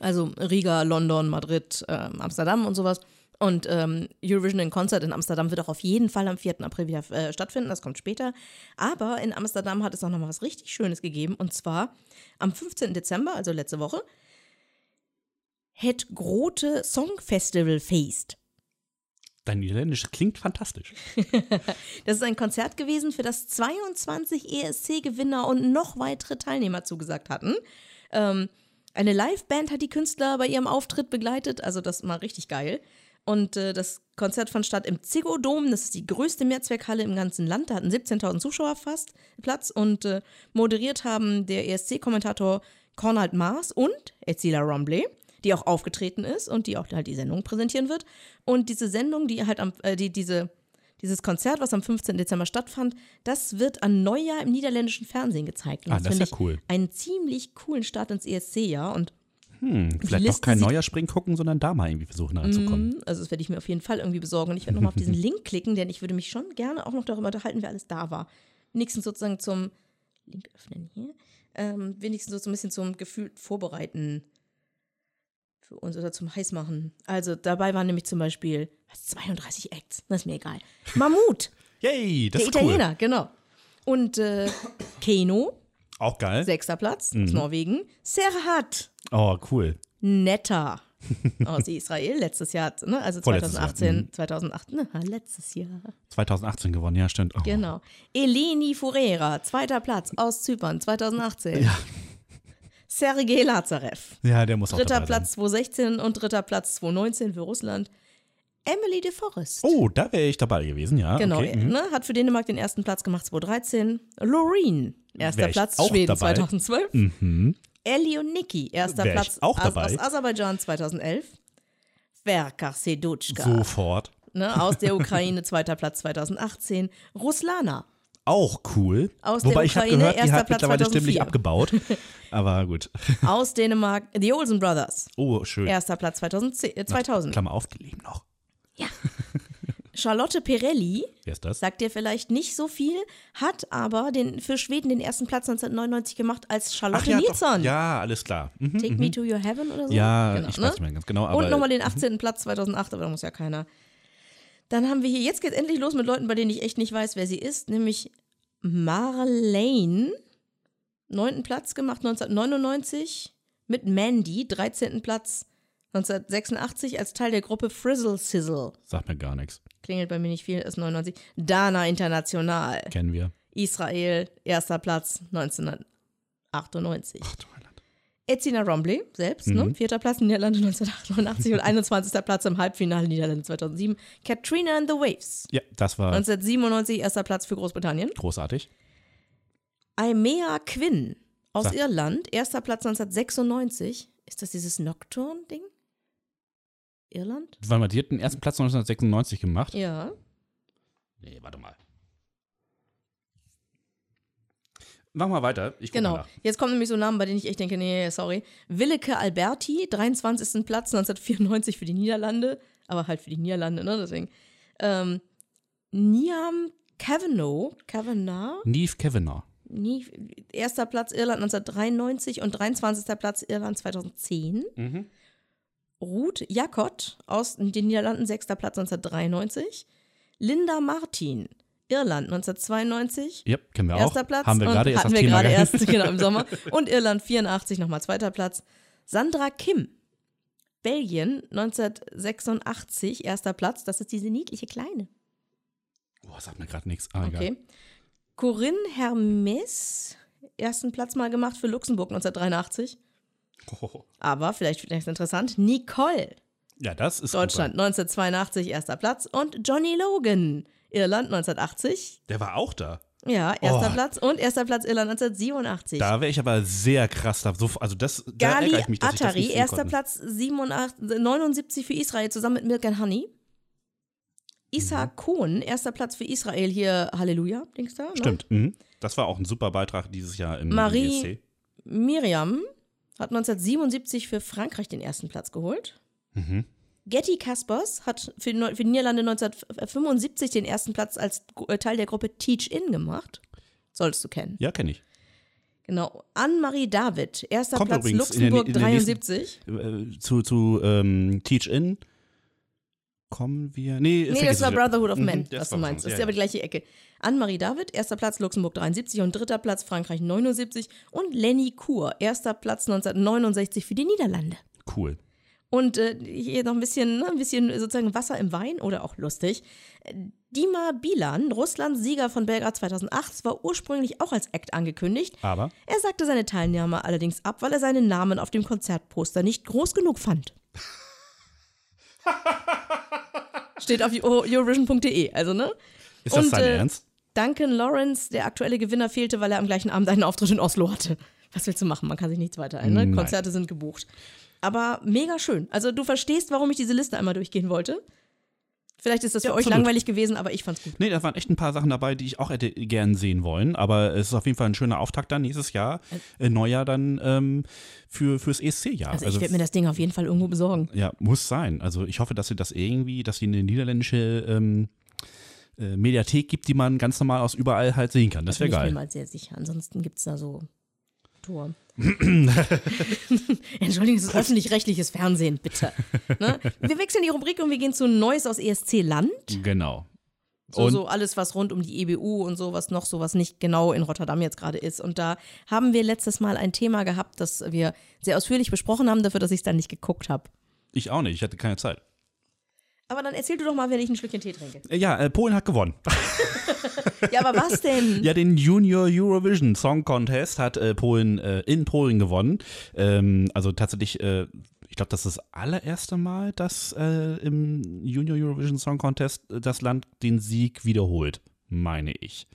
Also Riga, London, Madrid, ähm, Amsterdam und sowas. Und ähm, Eurovision in Concert in Amsterdam wird auch auf jeden Fall am 4. April wieder äh, stattfinden. Das kommt später. Aber in Amsterdam hat es auch noch mal was richtig Schönes gegeben. Und zwar am 15. Dezember, also letzte Woche, het Grote Song Festival Feest. Dein Niederländisch klingt fantastisch. Das ist ein Konzert gewesen, für das 22 ESC-Gewinner und noch weitere Teilnehmer zugesagt hatten. Ähm, eine Liveband hat die Künstler bei ihrem Auftritt begleitet, also das war richtig geil. Und äh, das Konzert fand statt im Ziggo Dom, das ist die größte Mehrzweckhalle im ganzen Land, da hatten 17.000 Zuschauer fast Platz und äh, moderiert haben der ESC-Kommentator Cornald Maas und Ezila Rombley, die auch aufgetreten ist und die auch halt die Sendung präsentieren wird. Und diese Sendung, die halt am, äh, die, diese, dieses Konzert, was am 15. Dezember stattfand, das wird an Neujahr im niederländischen Fernsehen gezeigt. Und Ah, das ist finde ja cool. einen ziemlich coolen Start ins ESC-Jahr und Hm, vielleicht doch kein neuer Spring gucken, sondern da mal irgendwie versuchen reinzukommen. Mhm, Also das werde ich mir auf jeden Fall irgendwie besorgen. Und ich werde nochmal auf diesen Link klicken, denn ich würde mich schon gerne auch noch darüber unterhalten, wer alles da war. Wenigstens sozusagen zum Link öffnen hier. Ähm, wenigstens so ein bisschen zum gefühlt Vorbereiten für uns oder zum Heißmachen. Also dabei waren nämlich zum Beispiel was, 32 Acts, das ist mir egal. Mammut, Yay, das Der ist cool. Italiener, genau. Und äh, Keno, Auch geil. sechster Platz Mhm. aus Norwegen. Serhat, Oh, cool. Netta aus Israel, letztes Jahr, ne? also Vorletztes Jahr, 2018, mhm. 2008, ne? letztes Jahr. 2018 gewonnen, ja, stimmt. Oh. Genau. Eleni Furera, zweiter Platz aus Zypern, 2018. Ja. Sergei Lazarev, Ja, der muss auch dritter Platz 2016 und dritter Platz 2019 für Russland. Emily de Forest. Oh, da wäre ich dabei gewesen, ja. Genau, Okay. mhm. ne, hat für Dänemark den ersten Platz gemacht 2013. Loreen, erster Platz Schweden dabei. 2012. Mhm. Ellie und Niki, erster Wär Platz auch aus, dabei. aus Aserbaidschan 2011. Verka Sedutschka, Sofort. ne, aus der Ukraine, zweiter Platz 2018. Ruslana, Auch cool. Aus Wobei der ich habe gehört, die hat Platz mittlerweile stimmlich 2004. abgebaut. Aber gut. aus Dänemark, die Olsen Brothers, Oh, schön. erster Platz 2010, äh, 2000. Klammer auf, die leben noch. Charlotte Pirelli, Wer ist das? sagt dir vielleicht nicht so viel, hat aber den, für Schweden den ersten Platz 1999 gemacht als Charlotte ja, doch. Nilsson. ja, alles klar. Mhm. Take Me to Your Heaven oder so? Ja, Genau, ich ne? weiß nicht mehr ganz genau. Und nochmal den 18. Platz 2008, aber da muss ja keiner. Dann haben wir hier, jetzt geht's endlich los mit Leuten, bei denen ich echt nicht weiß, wer sie ist, nämlich Marlene, neunten Platz gemacht 1999 mit Mandy, 13. Platz 1986 als Teil der Gruppe Frizzle Sizzle. Sagt mir gar nichts. Klingelt bei mir nicht viel, ist 99. Dana International, Kennen wir. Israel, erster Platz 1998. Ach du Heiland. Etzina Rombley selbst, Mhm. ne? vierter Platz Niederlande 1988 und 21. Platz im Halbfinale Niederlande 2007. Katrina and the Waves, Ja, das war 1997 erster Platz für Großbritannien. großartig. Aimea Quinn aus Sag- Irland, erster Platz 1996. Ist das dieses Nocturne-Ding? Irland? Warte mal, die hat den ersten Platz 1996 gemacht. Ja. Nee, warte mal. Mach mal weiter. Ich Genau. Mal. Jetzt kommen nämlich so Namen, bei denen ich echt denke, nee, sorry. Willeke Alberti, 23. Platz 1994 für die Niederlande, aber halt für die Niederlande, ne, deswegen. Ähm, Niam Kavanagh, Kavanagh, Neve Kavanagh. nie, erster Platz Irland 1993 und 23. Platz Irland 2010. Mhm. Ruth Jakot aus den Niederlanden, sechster Platz 1993. Linda Martin, Irland 1992. Ja, kennen wir auch. Erster Platz. Haben wir gerade erst hatten wir Thema gerade erst, genau, im Sommer. Und Irland 84, nochmal zweiter Platz. Sandra Kim, Belgien 1986, erster Platz. Das ist diese niedliche Kleine. Oh, sagt mir gerade nichts. Ah, egal. Okay. Corinne Hermes, ersten Platz mal gemacht für Luxemburg 1983. Oh. Aber vielleicht, vielleicht interessant, Nicole, Ja, das ist Deutschland 1982, erster Platz. Und Johnny Logan, Irland 1980. Super. Der war auch da. Ja, erster Oh. Platz. Und erster Platz Irland 1987. Da wäre ich aber sehr krass da. So, also das, da Gali ich mich, dass das Atari, sehen erster konnte. Platz 87, 79 für Israel zusammen mit Milk and Honey. Issa Mhm. Kohn, erster Platz für Israel hier, Halleluja, Dings da. Ne? Stimmt. Mhm. Das war auch ein super Beitrag dieses Jahr im Marie- ESC. Miriam hat 1977 für Frankreich den ersten Platz geholt. Mhm. Getty Caspers hat für, die für die Niederlande 1975 den ersten Platz als äh, Teil der Gruppe Teach In gemacht. Solltest du kennen. Ja, kenne ich. Genau. Anne-Marie David, erster Kommt Platz übrigens in der- Luxemburg in der nächsten- 73. Äh, zu zu ähm, Teach In kommen wir. Nee, Nee, das war. Brotherhood of Mhm, Men, das was du meinst. Das ist ja, aber die gleiche Ecke. Anne-Marie David, erster Platz Luxemburg 73 und dritter Platz Frankreich 79 und Lenny Kur, erster Platz 1969 für die Niederlande. Cool. Und äh, hier noch ein bisschen, ne, ein bisschen sozusagen Wasser im Wein oder auch lustig. Dima Bilan, Russlands Sieger von Belgrad 2008, war ursprünglich auch als Act angekündigt. Aber Er sagte seine Teilnahme allerdings ab, weil er seinen Namen auf dem Konzertposter nicht groß genug fand. Steht auf Eu- Eurovision.de, also ne? ist das Und, dein äh, Ernst? Duncan Lawrence, der aktuelle Gewinner, fehlte, weil er am gleichen Abend einen Auftritt in Oslo hatte. Was willst du machen? Man kann sich nichts weiter ein. Ne? Konzerte sind gebucht. Aber mega schön. Also du verstehst, warum ich diese Liste einmal durchgehen wollte. Vielleicht ist das für Ja, euch langweilig gewesen, aber ich fand's gut. Nee, da waren echt ein paar Sachen dabei, die ich auch hätte gern sehen wollen. Aber es ist auf jeden Fall ein schöner Auftakt dann nächstes Jahr, äh, Neujahr dann ähm, für, fürs ESC-Jahr. Also, ich werde mir das Ding auf jeden Fall irgendwo besorgen. Ja, muss sein. Also ich hoffe, dass sie das irgendwie, dass sie eine niederländische ähm, äh, Mediathek gibt, die man ganz normal aus überall halt sehen kann. Das wäre Bin ich mir geil. mal sehr sicher. Ansonsten gibt's da so Tor. Entschuldigung, es ist öffentlich-rechtliches Fernsehen, bitte. Ne? Wir wechseln die Rubrik und wir gehen zu Neues aus ESC-Land. Genau. So, so alles, was rund um die EBU und so, was noch so, was nicht genau in Rotterdam jetzt gerade ist. Und da haben wir letztes Mal ein Thema gehabt, das wir sehr ausführlich besprochen haben, dafür, dass ich es dann nicht geguckt habe. Ich auch nicht, ich hatte keine Zeit. Aber dann erzähl du doch mal, wenn ich ein Schlückchen Tee trinke. Ja, äh, Polen hat gewonnen. Ja, aber was denn? Ja, den Junior Eurovision Song Contest hat äh, Polen äh, in Polen gewonnen. Ähm, also tatsächlich, äh, ich glaube, das ist das allererste Mal, dass äh, im Junior Eurovision Song Contest äh, das Land den Sieg wiederholt, meine ich.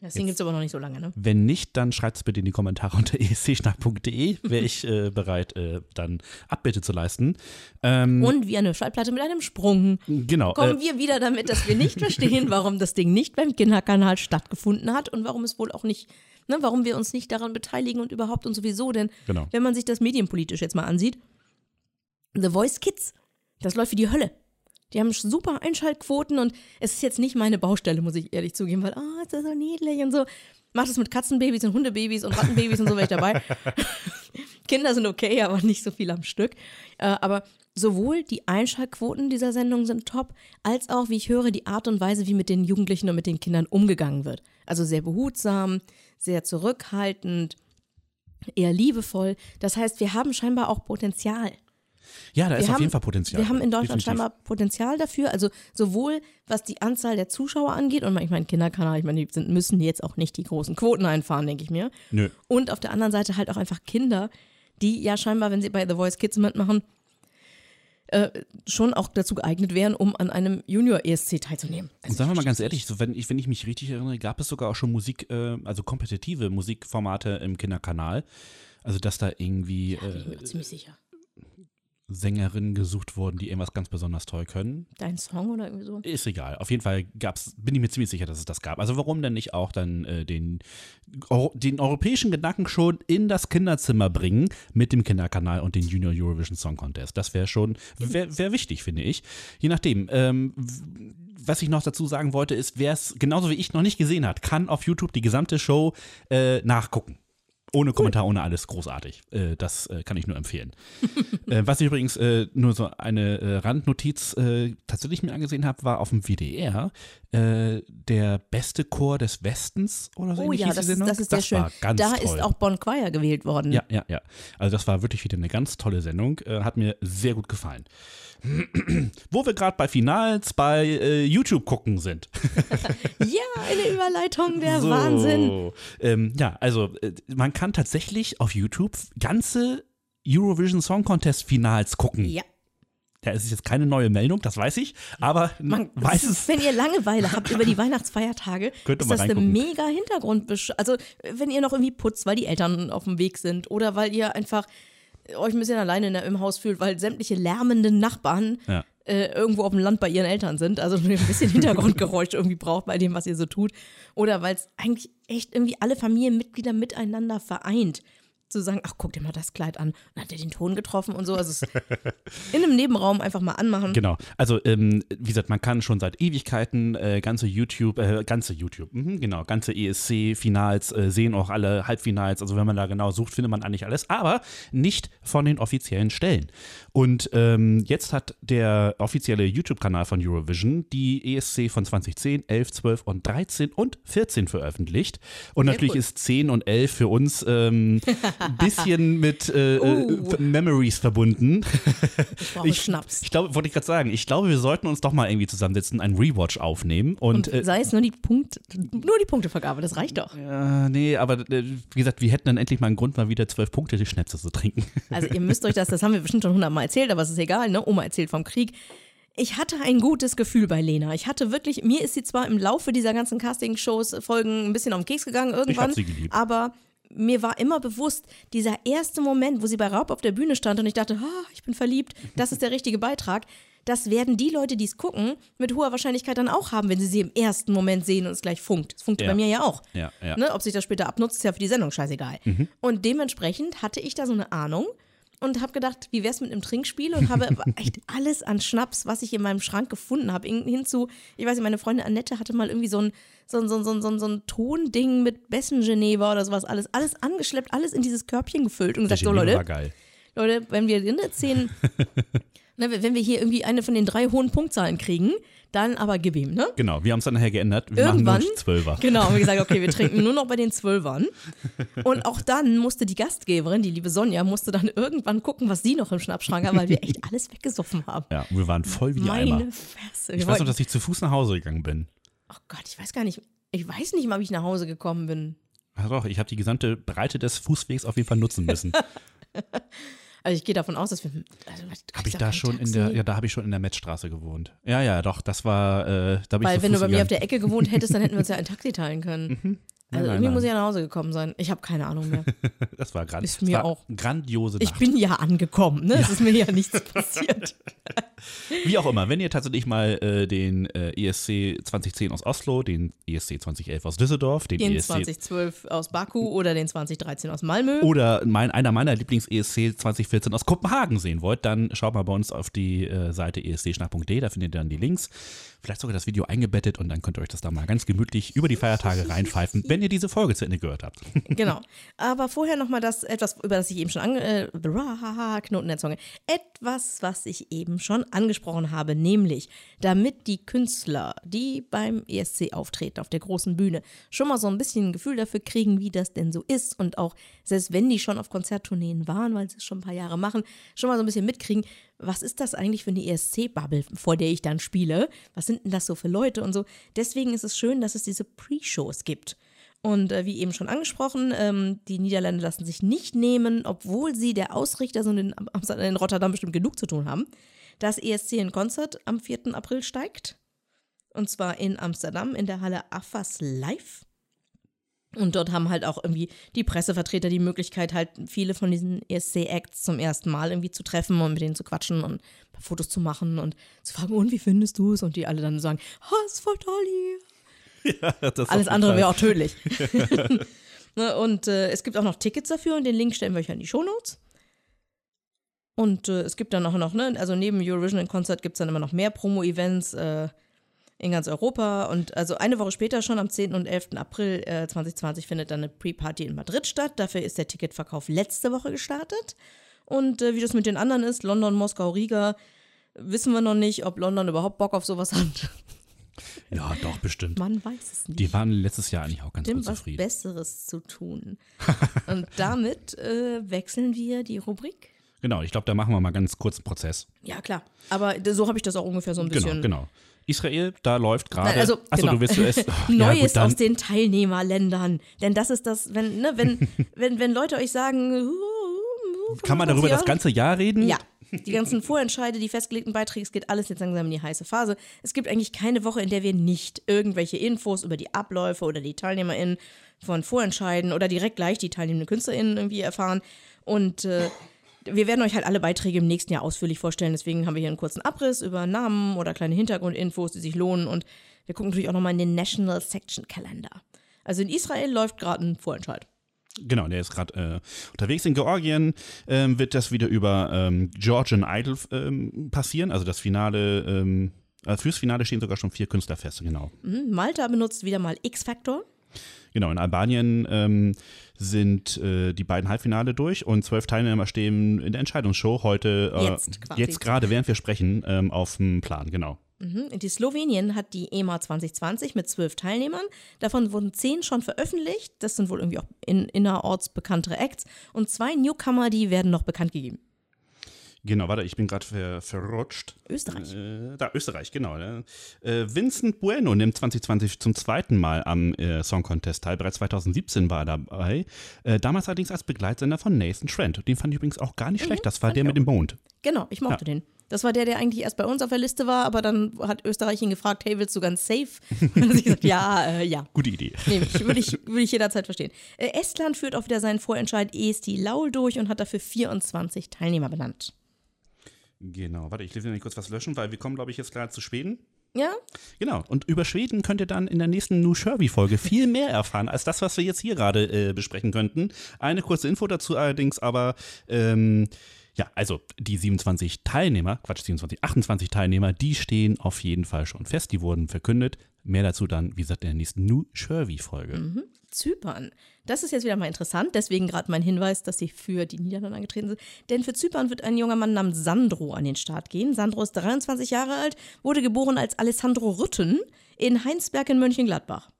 Das Ding gibt es aber noch nicht so lange, ne? Wenn nicht, dann schreibt es bitte in die Kommentare unter escschnack.de. Wäre ich äh, bereit, äh, dann Abbitte zu leisten. Ähm, Und wie eine Schallplatte mit einem Sprung. genau. Kommen Äh, wir wieder damit, dass wir nicht verstehen, warum das Ding nicht beim Kinderkanal stattgefunden hat und warum es wohl auch nicht, ne, warum wir uns nicht daran beteiligen und überhaupt und sowieso. Denn Genau. wenn man sich das medienpolitisch jetzt mal ansieht, The Voice Kids, das läuft wie die Hölle. Die haben super Einschaltquoten und es ist jetzt nicht meine Baustelle, muss ich ehrlich zugeben, weil, oh, ist das so niedlich und so. Macht es mit Katzenbabys und Hundebabys und Rattenbabys und so wäre ich dabei. Kinder sind okay, aber nicht so viel am Stück. Äh, aber sowohl die Einschaltquoten dieser Sendung sind top, als auch, wie ich höre, die Art und Weise, wie mit den Jugendlichen und mit den Kindern umgegangen wird. Also sehr behutsam, sehr zurückhaltend, eher liebevoll. Das heißt, wir haben scheinbar auch Potenzial. Ja, da ist wir auf haben- jeden Fall Potenzial. Wir haben in Deutschland Definitiv. scheinbar Potenzial dafür, also sowohl was die Anzahl der Zuschauer angeht, und ich meine, Kinderkanal, ich meine, die sind, müssen jetzt auch nicht die großen Quoten einfahren, denke ich mir. Nö. Und auf der anderen Seite halt auch einfach Kinder, die ja scheinbar, wenn sie bei The Voice Kids mitmachen, äh, schon auch dazu geeignet wären, um an einem Junior-ESC teilzunehmen. Und sagen wir mal ganz ehrlich, so wenn, ich, wenn ich mich richtig erinnere, gab es sogar auch schon Musik, äh, also kompetitive Musikformate im Kinderkanal. Also, dass da irgendwie Da bin ich äh, mir ziemlich sicher. Sängerinnen gesucht wurden, die irgendwas ganz besonders toll können. Dein Song oder irgendwie so? Ist egal. Auf jeden Fall gab's, bin ich mir ziemlich sicher, dass es das gab. Also warum denn nicht auch dann äh, den, Euro, den europäischen Gedanken schon in das Kinderzimmer bringen mit dem Kinderkanal und den Junior Eurovision Song Contest? Das wäre schon, wäre wär wichtig, finde ich. Je nachdem. Ähm, was ich noch dazu sagen wollte, ist, wer es genauso wie ich noch nicht gesehen hat, kann auf YouTube die gesamte Show äh, nachgucken. Ohne Kommentar, ohne alles, großartig. Äh, das äh, kann ich nur empfehlen. äh, was ich übrigens äh, nur so eine äh, Randnotiz äh, tatsächlich mir angesehen habe, war auf dem WDR der beste Chor des Westens oder so. Oh ja, das, ist- das ist sehr schön. War ganz da toll. ist auch Bon Choir gewählt worden. Ja, ja, ja. Also das war wirklich wieder eine ganz tolle Sendung. Hat mir sehr gut gefallen. Wo wir gerade bei Finals bei YouTube gucken sind. Ja, eine Überleitung, der So. Wahnsinn. Ähm, ja, also man kann tatsächlich auf YouTube ganze Eurovision Song Contest Finals gucken. Ja. Da ist jetzt keine neue Meldung, das weiß ich, aber Man weiß es. Wenn ihr Langeweile habt über die Weihnachtsfeiertage, Könnt ihr ist das eine mega Hintergrund. Also, wenn ihr noch irgendwie putzt, weil die Eltern auf dem Weg sind oder weil ihr einfach euch ein bisschen alleine in der, im Haus fühlt, weil sämtliche lärmenden Nachbarn Ja. äh, irgendwo auf dem Land bei ihren Eltern sind, also ein bisschen Hintergrundgeräusch irgendwie braucht bei dem, was ihr so tut. Oder weil es eigentlich echt irgendwie alle Familienmitglieder miteinander vereint. Zu sagen, ach, guck dir mal das Kleid an. Dann hat er den Ton getroffen und so. Also es in einem Nebenraum einfach mal anmachen. Genau. Also, ähm, wie gesagt, man kann schon seit Ewigkeiten äh, ganze YouTube, äh, ganze YouTube, mhm, genau, ganze ESC-Finals äh, sehen, auch alle Halbfinals. Also, wenn man da genau sucht, findet man eigentlich alles, aber nicht von den offiziellen Stellen. Und ähm, jetzt hat der offizielle YouTube-Kanal von Eurovision die ESC von 2010, 11, 12 und 13 und 14 veröffentlicht. Und Sehr natürlich cool. ist 10 und 11 für uns ähm, ein bisschen mit äh, äh, Memories verbunden. Ich brauche Schnaps. Ich glaube, wollte ich gerade sagen, ich glaube, wir sollten uns doch mal irgendwie zusammensetzen, einen Rewatch aufnehmen. Und, Und äh, sei es nur die Punkt, nur die Punktevergabe, das reicht doch. äh, nee, aber äh, wie gesagt, wir hätten dann endlich mal einen Grund, mal wieder zwölf Punkte die Schnäpse zu trinken. Also ihr müsst euch das, das haben wir bestimmt schon hundertmal erzählt, aber es ist egal, ne? Oma erzählt vom Krieg. Ich hatte ein gutes Gefühl bei Lena. Ich hatte wirklich, mir ist sie zwar im Laufe dieser ganzen Casting-Shows, Folgen ein bisschen auf den Keks gegangen irgendwann, aber mir war immer bewusst, dieser erste Moment, wo sie bei Raub auf der Bühne stand und ich dachte, ah, ich bin verliebt, das ist der richtige Beitrag. Das werden die Leute, die es gucken, mit hoher Wahrscheinlichkeit dann auch haben, wenn sie sie im ersten Moment sehen und es gleich funkt. Es funkt Ja. bei mir ja auch. Ja, ja. Ne, ob sich das später abnutzt, ist ja für die Sendung scheißegal. Und dementsprechend hatte ich da so eine Ahnung und habe gedacht, wie wär's mit einem Trinkspiel und habe echt alles an Schnaps, was ich in meinem Schrank gefunden habe, hin- hinzu, ich weiß nicht, meine Freundin Annette hatte mal irgendwie so ein, so ein, so ein, so so so ein Tonding mit Bessengenever oder sowas, alles, alles angeschleppt, alles in dieses Körbchen gefüllt und gesagt, so Geneva Leute. Leute, wenn wir in der 10 Ne, wenn wir hier irgendwie eine von den drei hohen Punktzahlen kriegen, dann aber gib ihm, ne? Genau, wir haben es dann nachher geändert. Wir Irgendwann, machen nur Zwölfer. Genau, haben wir gesagt, okay, wir trinken nur noch bei den Zwölfern. Und auch dann musste die Gastgeberin, die liebe Sonja, musste dann irgendwann gucken, was sie noch im Schnappschrank haben, weil wir echt alles weggesoffen haben. Ja, wir waren voll wie die Eimer. Meine Fresse. Wir Ich weiß noch, dass ich zu Fuß nach Hause gegangen bin. Oh Gott, ich weiß gar nicht, ich weiß nicht mal, wie ich nach Hause gekommen bin. Ach doch, ich habe die gesamte Breite des Fußwegs auf jeden Fall nutzen müssen. Also ich gehe davon aus, dass wir. Also, was- Habe ich da schon in der, ja, da habe ich schon in der Metzstraße gewohnt. Ja, ja, doch, das war, äh, da bin ich Weil zu wenn du bei mir auf der Ecke gewohnt hättest, dann hätten wir uns ja ein Taxi teilen können. Also nein, irgendwie nein. muss ich ja nach Hause gekommen sein. Ich habe keine Ahnung mehr. Das war gerade, Ist mir auch- grandiose Ich Nacht. bin ja angekommen, ne? Es ist mir ja nichts passiert. Wie auch immer, wenn ihr tatsächlich mal äh, den äh, ESC 2010 aus Oslo, den ESC 2011 aus Düsseldorf, den, Den ESC 2012 aus Baku oder den 2013 aus Malmö. oder mein, einer meiner Lieblings-ESC 2014 aus Kopenhagen sehen wollt, dann schaut mal bei uns auf die äh, Seite escschnack.de, da findet ihr dann die Links. Vielleicht sogar das Video eingebettet und dann könnt ihr euch das da mal ganz gemütlich über die Feiertage reinpfeifen, wenn ihr diese Folge zu Ende gehört habt. Genau. Aber vorher nochmal das, etwas, über das ich eben schon ange... Äh, Knoten der Zunge. Etwas, was ich eben schon angesprochen habe, nämlich, damit die Künstler, die beim ESC auftreten, auf der großen Bühne, schon mal so ein bisschen ein Gefühl dafür kriegen, wie das denn so ist und auch, selbst wenn die schon auf Konzerttourneen waren, weil sie es schon ein paar Jahre machen, schon mal so ein bisschen mitkriegen, was ist das eigentlich für eine ESC-Bubble, vor der ich dann spiele? Was sind denn das so für Leute und so? Deswegen ist es schön, dass es diese Pre-Shows gibt. Und äh, wie eben schon angesprochen, ähm, die Niederländer lassen sich nicht nehmen, obwohl sie der Ausrichter sind in, in Rotterdam bestimmt genug zu tun haben, dass ESC in Konzert am 4. April steigt. Und zwar in Amsterdam in der Halle AFAS Live. Und dort haben halt auch irgendwie die Pressevertreter die Möglichkeit, halt viele von diesen ESC-Acts zum ersten Mal irgendwie zu treffen und mit denen zu quatschen und ein paar Fotos zu machen und zu fragen, und wie findest du es? Und die alle dann sagen, oh, ist voll toll hier. Das auf Alles andere wäre auch tödlich. ne, und äh, es gibt auch noch Tickets dafür und den Link stellen wir euch in die Shownotes. Und äh, es gibt dann auch noch, ne, also neben Eurovision in Konzert gibt es dann immer noch mehr Promo-Events äh, in ganz Europa. Und also eine Woche später, schon am 10. und 11. April äh, 2020, findet dann eine Pre-Party in Madrid statt. Dafür ist der Ticketverkauf letzte Woche gestartet. Und äh, wie das mit den anderen ist, London, Moskau, Riga, wissen wir noch nicht, ob London überhaupt Bock auf sowas hat. Ja, doch, bestimmt. Man weiß es nicht. Die waren letztes Jahr eigentlich auch ganz was unzufrieden. Besseres zu tun. Und damit äh, wechseln wir die Rubrik. Genau, ich glaube, da machen wir mal ganz kurz einen Prozess. Ja, klar. Aber so habe ich das auch ungefähr so ein Genau, bisschen. genau. Israel, da läuft gerade. Also, Achso, genau. du willst zuerst. Oh, Neues ja, gut, aus den Teilnehmerländern. Denn das ist das, wenn, ne, wenn, wenn, wenn Leute euch sagen, uh, uh, Kann man darüber 25 das Jahre? ganze Jahr reden? Ja. Die ganzen Vorentscheide, die festgelegten Beiträge, es geht alles jetzt langsam in die heiße Phase. Es gibt eigentlich keine Woche, in der wir nicht irgendwelche Infos über die Abläufe oder die TeilnehmerInnen von Vorentscheiden oder direkt gleich die teilnehmenden KünstlerInnen irgendwie erfahren. Und äh, wir werden euch halt alle Beiträge im nächsten Jahr ausführlich vorstellen. Deswegen haben wir hier einen kurzen Abriss über Namen oder kleine Hintergrundinfos, die sich lohnen. Und wir gucken natürlich auch nochmal in den National Section Calendar. Also in Israel läuft gerade ein Vorentscheid. Genau, der ist gerade äh, unterwegs. In Georgien ähm, wird das wieder über ähm, Georgian Idol ähm, passieren. Also das Finale, ähm, äh, fürs Finale stehen sogar schon vier Künstler fest, genau. Mhm, Malta benutzt wieder mal X-Factor. Genau, in Albanien ähm, sind äh, die beiden Halbfinale durch und zwölf Teilnehmer stehen in der Entscheidungsshow heute, äh, Jetzt gerade, während wir sprechen, ähm, auf dem Plan, genau. Mhm. Die Slowenien hat die EMA 2020 mit zwölf Teilnehmern. Davon wurden zehn schon veröffentlicht. Das sind wohl irgendwie auch in, innerorts bekanntere Acts. Und zwei Newcomer, die werden noch bekannt gegeben. Genau, warte, ich bin gerade ver verrutscht. Österreich. Äh, da, Österreich, genau. Ne? Äh, Vincent Bueno nimmt 2020 zum zweiten Mal am äh, Song Contest teil. Bereits 2017 war er dabei. Äh, damals allerdings als Begleitsänger von Nathan Trent. Den fand ich übrigens auch gar nicht schlecht. Das war der mit dem Mond. Genau, ich mochte den. Das war der, der eigentlich erst bei uns auf der Liste war, aber dann hat Österreich ihn gefragt, hey, willst du ganz safe? Und dann hat sie gesagt, ja, äh, ja. Gute Idee. Ich, würde ich, würde ich jederzeit verstehen. Äh, Estland führt auch wieder seinen Vorentscheid EST Laul durch und hat dafür 24 Teilnehmer benannt. Genau, warte, ich lese nicht kurz was löschen, weil wir kommen, glaube ich, jetzt gerade zu Schweden. Ja, Genau, und über Schweden könnt ihr dann in der nächsten New Sherby-Folge viel mehr erfahren, als das, was wir jetzt hier gerade äh, besprechen könnten. Eine kurze Info dazu allerdings, aber ähm, ja, also die 27 Teilnehmer, Quatsch, 27, 28 Teilnehmer, die stehen auf jeden Fall schon fest, die wurden verkündet. Mehr dazu dann, wie gesagt, in der nächsten New Sherby-Folge. Zypern. Das ist jetzt wieder mal interessant, deswegen gerade mein Hinweis, dass sie für die Niederlande angetreten sind. Denn für Zypern wird ein junger Mann namens Sandro an den Start gehen. Sandro ist 23 Jahre alt, wurde geboren als Alessandro Rütten in Heinsberg in Mönchengladbach.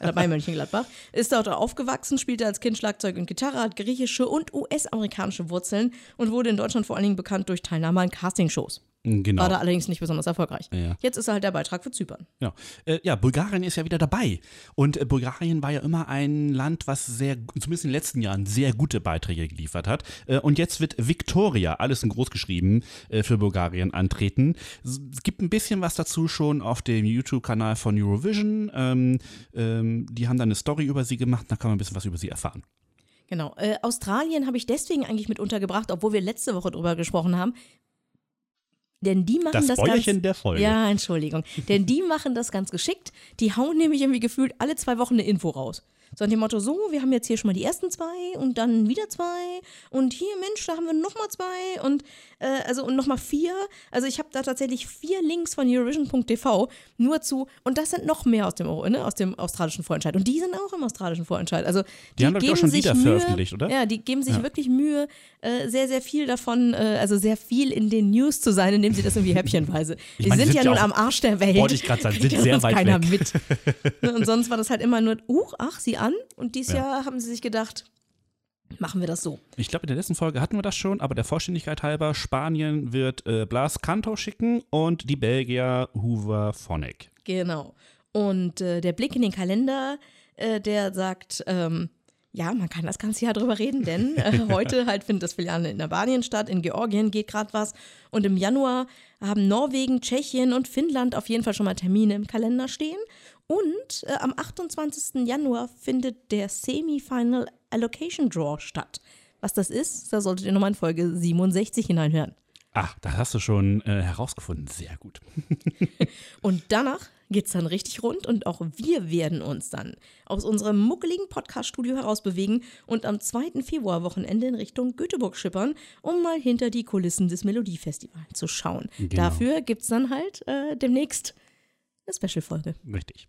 Oder bei Mönchengladbach. Ist dort aufgewachsen, spielte als Kind Schlagzeug und Gitarre, hat griechische und US-amerikanische Wurzeln und wurde in Deutschland vor allen Dingen bekannt durch Teilnahme an Castingshows. Genau. War da allerdings nicht besonders erfolgreich. Ja. Jetzt ist er halt der Beitrag für Zypern. Ja. Äh, ja, Bulgarien ist ja wieder dabei. Und äh, Bulgarien war ja immer ein Land, was sehr, zumindest in den letzten Jahren, sehr gute Beiträge geliefert hat. Äh, und jetzt wird Victoria, alles in groß geschrieben, für Bulgarien antreten. Es gibt ein bisschen was dazu schon auf dem YouTube-Kanal von Eurovision. Ähm, ähm, die haben da eine Story über sie gemacht, da kann man ein bisschen was über sie erfahren. Genau. Äh, Australien habe ich deswegen eigentlich mit untergebracht, obwohl wir letzte Woche drüber gesprochen haben. Denn die machen Das das, Bäuerchen ganz, der Folge. Ja, Entschuldigung. Denn die machen das ganz geschickt. Die hauen nämlich irgendwie gefühlt alle zwei Wochen eine Info raus. So nach dem Motto, so, wir haben jetzt hier schon mal die ersten zwei und dann wieder zwei und hier, Mensch, da haben wir nochmal zwei und äh, also und nochmal vier. Also ich habe da tatsächlich vier Links von Eurovision.tv nur zu und das sind noch mehr aus dem, ne, aus dem australischen Vorentscheid. Und die sind auch im australischen Vorentscheid. Also die, haben, ich, auch geben schon sich Lieder Mühe, veröffentlicht, oder? Ja, die geben sich Ja. wirklich Mühe, äh, sehr, sehr viel davon, äh, also sehr viel in den News zu sein, indem sie das irgendwie häppchenweise. Ich die sind die ja sind nun ja auch- am Arsch der Welt. Wollte ich grad sagen, sind sehr weit keiner weg. mit. Ne, und sonst war das halt immer nur, uh, ach, sie an. Und dieses Ja. Jahr haben sie sich gedacht, machen wir das so. Ich glaube, in der letzten Folge hatten wir das schon, aber der Vollständigkeit halber, Spanien wird äh, Blas Canto schicken und die Belgier Hoover Phonic. Genau. Und äh, der Blick in den Kalender, äh, der sagt, ähm, ja, man kann das ganze Jahr drüber reden, denn äh, heute halt findet das Filiale in Albanien statt, in Georgien geht gerade was und im Januar haben Norwegen, Tschechien und Finnland auf jeden Fall schon mal Termine im Kalender stehen und äh, am 28. Januar findet der Semi-Final Allocation Draw statt. Was das ist, da solltet ihr nochmal in Folge 67 hineinhören. Ach, das hast du schon äh, herausgefunden. Sehr gut. Und danach geht's dann richtig rund und auch wir werden uns dann aus unserem muckeligen Podcast-Studio herausbewegen und am 2. Februar-Wochenende in Richtung Göteborg schippern, um mal hinter die Kulissen des Melodiefestivals zu schauen. Genau. Dafür gibt's dann halt äh, demnächst eine Special-Folge. Richtig.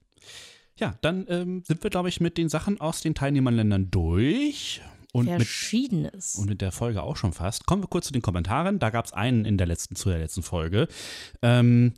Ja, dann ähm, sind wir, glaube ich, mit den Sachen aus den Teilnehmerländern durch. Und mit, Verschiedenes. und mit der Folge auch schon fast. Kommen wir kurz zu den Kommentaren. Da gab es einen in der letzten, zu der letzten Folge. Ähm,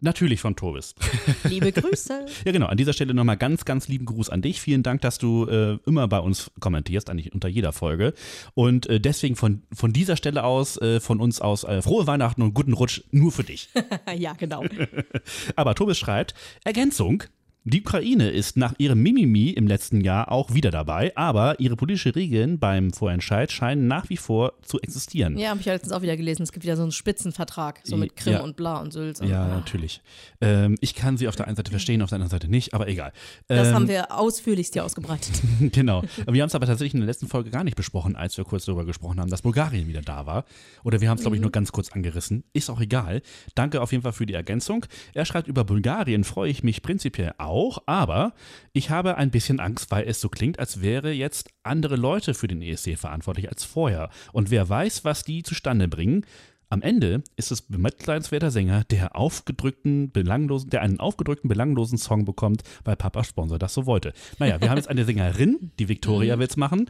natürlich von Tobis. Liebe Grüße. Ja, genau. An dieser Stelle nochmal ganz, ganz lieben Gruß an dich. Vielen Dank, dass du äh, immer bei uns kommentierst, eigentlich unter jeder Folge. Und äh, deswegen von, von dieser Stelle aus, äh, von uns aus, äh, frohe Weihnachten und guten Rutsch nur für dich. ja, genau. Aber Tobis schreibt, Ergänzung. Die Ukraine ist nach ihrem Mimimi im letzten Jahr auch wieder dabei, aber ihre politische Regeln beim Vorentscheid scheinen nach wie vor zu existieren. Ja, habe ich ja letztens auch wieder gelesen. Es gibt wieder so einen Spitzenvertrag, so mit Krim Ja. und bla und Sülz. Ja, Ah. natürlich. Ähm, ich kann sie auf der einen Seite verstehen, auf der anderen Seite nicht, aber egal. Das ähm, haben wir ausführlichst hier ausgebreitet. genau. Wir haben es aber tatsächlich in der letzten Folge gar nicht besprochen, als wir kurz darüber gesprochen haben, dass Bulgarien wieder da war. Oder wir haben es, glaube ich, nur ganz kurz angerissen. Ist auch egal. Danke auf jeden Fall für die Ergänzung. Er schreibt, über Bulgarien freue ich mich prinzipiell auch, aber ich habe ein bisschen Angst, weil es so klingt, als wäre jetzt andere Leute für den ESC verantwortlich als vorher. Und wer weiß, was die zustande bringen. Am Ende ist es bemitleidenswerter Sänger, der aufgedrückten, belanglosen, der einen aufgedrückten, belanglosen Song bekommt, weil Papa Sponsor das so wollte. Naja, wir haben jetzt eine Sängerin, die Victoria will's machen.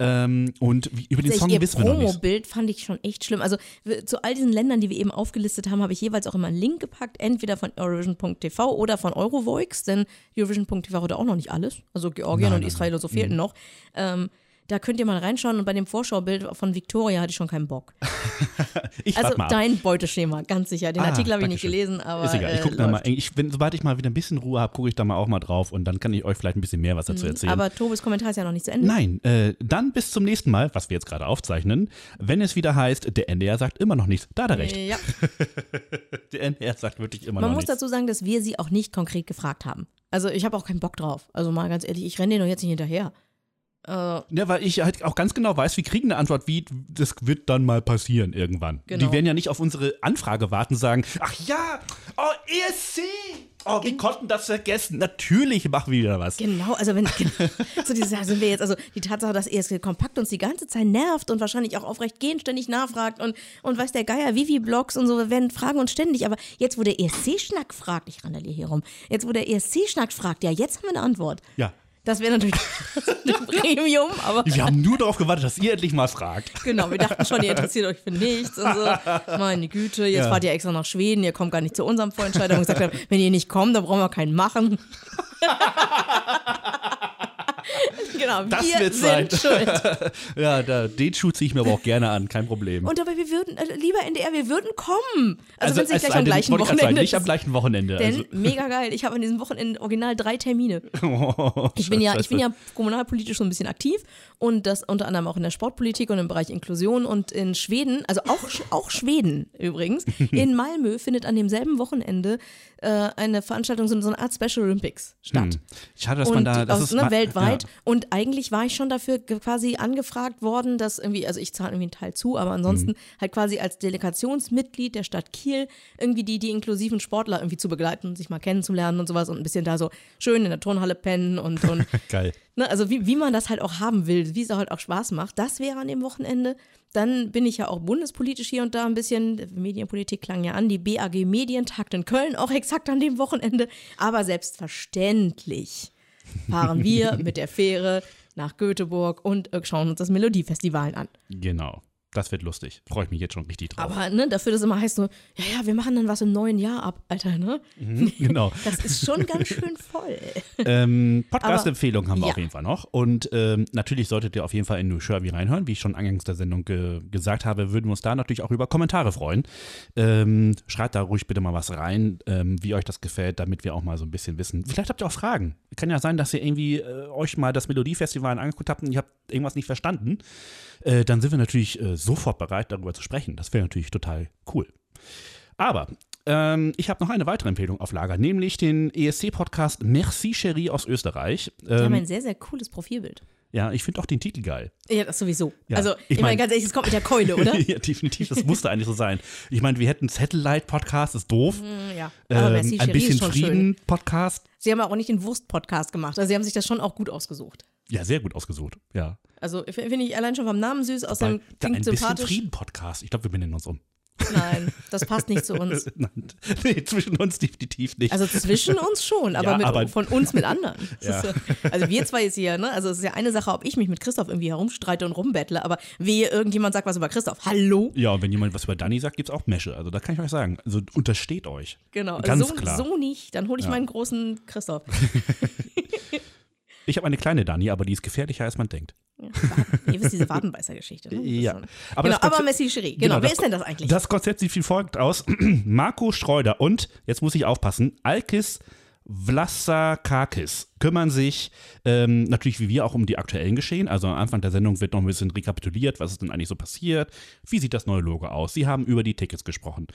Ähm, und wie, über den Song ihr wissen wir noch nicht. Promo-Bild fand ich schon echt schlimm. Also zu all diesen Ländern, die wir eben aufgelistet haben, habe ich jeweils auch immer einen Link gepackt, entweder von Eurovision.tv oder von Eurovoix, denn Eurovision.tv hatte auch noch nicht alles. Also Georgien Nein, und nein, Israel und so fehlten noch. Ähm, da könnt ihr mal reinschauen und bei dem Vorschaubild von Victoria hatte ich schon keinen Bock. Ich Also mal dein Beuteschema, ganz sicher. Den Ah, Artikel habe ich nicht Dankeschön. gelesen, aber Ist egal, ich äh, gucke da mal. Ich, wenn, sobald ich mal wieder ein bisschen Ruhe habe, gucke ich da mal auch mal drauf und dann kann ich euch vielleicht ein bisschen mehr was dazu erzählen. Aber Tobis Kommentar ist ja noch nicht zu Ende. Nein, äh, dann bis zum nächsten Mal, was wir jetzt gerade aufzeichnen, wenn es wieder heißt, der NDR sagt immer noch nichts. Da hat er recht. Ja. Der NDR sagt wirklich immer Man noch muss nichts. dazu sagen, dass wir sie auch nicht konkret gefragt haben. Also ich habe auch keinen Bock drauf. Also mal ganz ehrlich, ich renne dir doch jetzt nicht hinterher. Äh, Ja, weil ich halt auch ganz genau weiß, wir kriegen eine Antwort wie, das wird dann mal passieren irgendwann. Genau. Die werden ja nicht auf unsere Anfrage warten und sagen, ach ja, oh, ESC, oh, wir konnten das vergessen. Natürlich machen wir wieder was. Genau, also wenn genau, so diese, da sind wir jetzt, also die Tatsache, dass ESG Kompakt uns die ganze Zeit nervt und wahrscheinlich auch aufrecht gehen ständig nachfragt und, und weiß der Geier, Vivi-Blogs und so, wir werden fragen uns ständig, aber jetzt, wo der ESC-Schnack fragt, ich randaliere hier rum, jetzt, wo der ESC-Schnack fragt, ja, jetzt haben wir eine Antwort. Ja. Das wäre natürlich ein Premium, aber Wir haben nur darauf gewartet, dass ihr endlich mal fragt. genau, wir dachten schon, ihr interessiert euch für nichts und so. Meine Güte, jetzt Ja. fahrt ihr extra nach Schweden, ihr kommt gar nicht zu unserem Vorentscheider und gesagt haben, wenn ihr nicht kommt, dann brauchen wir keinen machen. genau, Das wir wird's sind sein. schuld. Ja, da, den Schuh ziehe ich mir aber auch gerne an, kein Problem. Und aber wir würden, äh, lieber NDR, wir würden kommen. Also, wenn es nicht gleich am gleichen Wochenende Nicht am gleichen Wochenende. Denn also. mega geil. Ich habe an diesem Wochenende original drei Termine. Oh, Ich bin ja, ich bin ja kommunalpolitisch so ein bisschen aktiv und das unter anderem auch in der Sportpolitik und im Bereich Inklusion und in Schweden, also auch, auch Schweden übrigens, in Malmö findet an demselben Wochenende äh, eine Veranstaltung, so eine Art Special Olympics statt. Hm. Schade, dass und man da. Das aus, ist ne, ma- weltweit. Ja. Und eigentlich war ich schon dafür quasi angefragt worden, dass irgendwie, also ich zahle irgendwie einen Teil zu, aber ansonsten Mhm. halt quasi als Delegationsmitglied der Stadt Kiel irgendwie die, die inklusiven Sportler irgendwie zu begleiten und sich mal kennenzulernen und sowas und ein bisschen da so schön in der Turnhalle pennen und, und Geil. Ne, also wie, wie man das halt auch haben will, wie es halt auch Spaß macht, das wäre an dem Wochenende. Dann bin ich ja auch bundespolitisch hier und da ein bisschen, Medienpolitik klang ja an, die BAG Medientakt in Köln auch exakt an dem Wochenende. Aber selbstverständlich fahren wir mit der Fähre nach Göteborg und schauen uns das Melodiefestival an. Genau. Das wird lustig. Freue ich mich jetzt schon richtig drauf. Aber ne, dafür, dass immer heißt so, ja, ja, wir machen dann was im neuen Jahr ab, Alter, ne? genau. Das ist schon ganz schön voll. Ähm, Podcast-Empfehlung haben wir ja. auf jeden Fall noch. Und ähm, natürlich solltet ihr auf jeden Fall in New Sherby reinhören. Wie ich schon eingangs der Sendung ge gesagt habe, würden wir uns da natürlich auch über Kommentare freuen. Ähm, schreibt da ruhig bitte mal was rein, ähm, wie euch das gefällt, damit wir auch mal so ein bisschen wissen. Vielleicht habt ihr auch Fragen. Kann ja sein, dass ihr irgendwie äh, euch mal das Melodiefestival angeguckt habt und ihr habt irgendwas nicht verstanden. Äh, dann sind wir natürlich äh, sofort bereit, darüber zu sprechen. Das wäre natürlich total cool. Aber ähm, ich habe noch eine weitere Empfehlung auf Lager, nämlich den ESC-Podcast Merci Cherie aus Österreich. Die haben Ähm, ein sehr, sehr cooles Profilbild. ja, ich finde auch den Titel geil. Ja, das sowieso. Ja, also, ich ich meine, mein- ganz ehrlich, es kommt mit der Keule, oder? ja, definitiv, das musste eigentlich so sein. Ich meine, wir hätten Satellite-Podcast, ist doof. Mm, ja. Aber Ähm, ein bisschen. Frieden-Podcast. Sie haben auch nicht den Wurst-Podcast gemacht. Also, sie haben sich das schon auch gut ausgesucht. Ja, sehr gut ausgesucht. Ja. Also, finde ich allein schon vom Namen süß, außerdem Weil, klingt ein sympathisch. Frieden-Podcast. Ich glaube, wir benennen uns um. Nein, das passt nicht zu uns. Nein, nee, zwischen uns definitiv nicht. Also zwischen uns schon, aber, Ja, mit, aber- von uns mit anderen. Ja. Ja, also wir zwei ist hier, ne? Also es ist ja eine Sache, ob ich mich mit Christoph irgendwie herumstreite und rumbettle, aber wehe, irgendjemand sagt was über Christoph. Hallo? ja, und wenn jemand was über Dani sagt, gibt es auch Mesche. Also da kann ich euch sagen. Also untersteht euch. Genau. Ganz so, klar. so nicht. Dann hole ich meinen großen Christoph. Ich habe eine kleine Dani, aber die ist gefährlicher, als man denkt. Ihr wisst diese Wadenbeißer-Geschichte. Ne? Ja. schon- Aber genau, aber Messi Cherie. Genau, wer das ist denn das eigentlich? Das Konzept sieht wie folgt aus. Marco Schreuder und, jetzt muss ich aufpassen, Alkis Vlasakakis kümmern sich ähm, natürlich wie wir auch um die aktuellen Geschehen. Also am Anfang der Sendung wird noch ein bisschen rekapituliert, was ist denn eigentlich so passiert, wie sieht das neue Logo aus. Sie haben über die Tickets gesprochen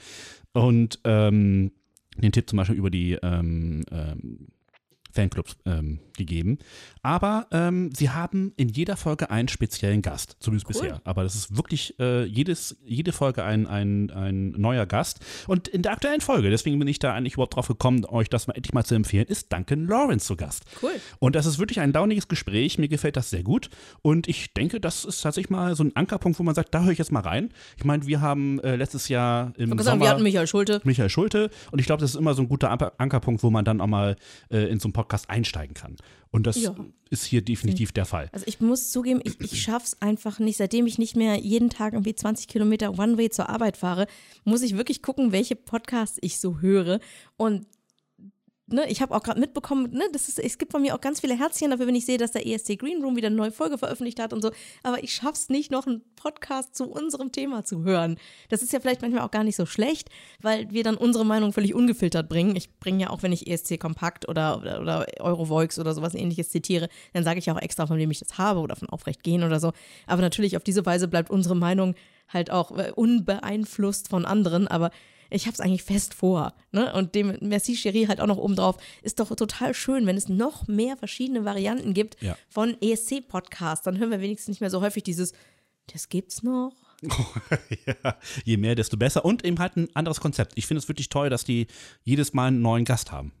und ähm, den Tipp zum Beispiel über die ähm, ähm, Fanclubs ähm, gegeben. Aber ähm, sie haben in jeder Folge einen speziellen Gast, zumindest Cool. bisher. Aber das ist wirklich äh, jedes, jede Folge ein, ein, ein neuer Gast. Und in der aktuellen Folge, deswegen bin ich da eigentlich überhaupt drauf gekommen, euch das mal endlich mal zu empfehlen, ist Duncan Lawrence zu Gast. Cool. Und das ist wirklich ein launiges Gespräch. Mir gefällt das sehr gut. Und ich denke, das ist tatsächlich mal so ein Ankerpunkt, wo man sagt, da höre ich jetzt mal rein. Ich meine, wir haben äh, letztes Jahr im Ich Sommer sagen, wir hatten Michael Schulte. Michael Schulte. Und ich glaube, das ist immer so ein guter Anker- Ankerpunkt, wo man dann auch mal äh, in so einen Podcast einsteigen kann. Und das Ja. ist hier definitiv der Fall. Also ich muss zugeben, ich, ich schaff's einfach nicht. Seitdem ich nicht mehr jeden Tag irgendwie 20 Kilometer One-Way zur Arbeit fahre, muss ich wirklich gucken, welche Podcasts ich so höre. Und ne, ich habe auch gerade mitbekommen, ne, das ist, es gibt von mir auch ganz viele Herzchen dafür, wenn ich sehe, dass der ESC Green Room wieder eine neue Folge veröffentlicht hat und so. Aber ich schaff's nicht, noch einen Podcast zu unserem Thema zu hören. Das ist ja vielleicht manchmal auch gar nicht so schlecht, weil wir dann unsere Meinung völlig ungefiltert bringen. Ich bringe ja auch, wenn ich ESC Kompakt oder, oder, oder Eurovoix oder sowas ähnliches zitiere, dann sage ich ja auch extra, von wem ich das habe oder von Aufrecht gehen oder so. Aber natürlich auf diese Weise bleibt unsere Meinung halt auch äh, unbeeinflusst von anderen, aber ich habe es eigentlich fest vor. Ne? Und dem Merci Cherie halt auch noch obendrauf. Ist doch total schön, wenn es noch mehr verschiedene Varianten gibt Ja. von ESC-Podcasts. Dann hören wir wenigstens nicht mehr so häufig dieses, das gibt's noch. ja, je mehr, desto besser. Und eben halt ein anderes Konzept. Ich finde es wirklich toll, dass die jedes Mal einen neuen Gast haben.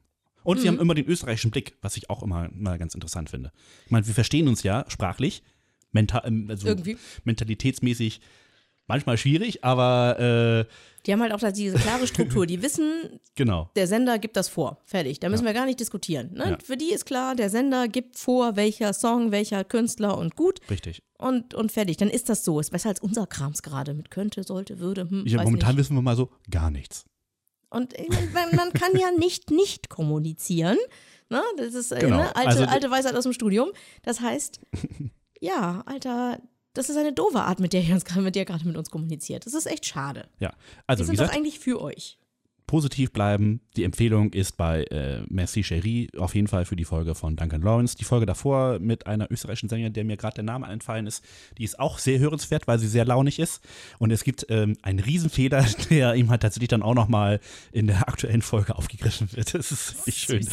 Und Mhm. sie haben immer den österreichischen Blick, was ich auch immer mal ganz interessant finde. Ich meine, wir verstehen uns ja sprachlich, mental, ähm, also Irgendwie. mentalitätsmäßig manchmal schwierig, aber äh, Die haben halt auch diese klare Struktur. Die wissen, genau. der Sender gibt das vor. Fertig. Da müssen wir gar nicht diskutieren. Ne? Ja. Für die ist klar, der Sender gibt vor, welcher Song, welcher Künstler und gut. Richtig. Und, und fertig. Dann ist das so. Ist besser als unser Krams gerade mit könnte, sollte, würde. Hm, Ich, weiß momentan nicht. wissen wir mal so gar nichts. Und äh, man, man kann ja nicht nicht kommunizieren. Ne? Das ist äh, Genau. ne? alte, Also- alte Weisheit aus dem Studium. Das heißt, ja, Alter, das ist eine doofe Art, mit der ihr, uns, gerade- mit der ihr gerade mit uns kommuniziert. Das ist echt schade. Ja, Wir also wie sind doch gesagt, eigentlich für euch. Positiv bleiben. Die Empfehlung ist bei äh, Merci Cherie auf jeden Fall für die Folge von Duncan Lawrence. Die Folge davor mit einer österreichischen Sängerin, der mir gerade der Name entfallen ist, die ist auch sehr hörenswert, weil sie sehr launig ist. Und es gibt ähm, einen Riesenfehler, der ihm halt tatsächlich dann auch nochmal in der aktuellen Folge aufgegriffen wird. Das ist richtig schön.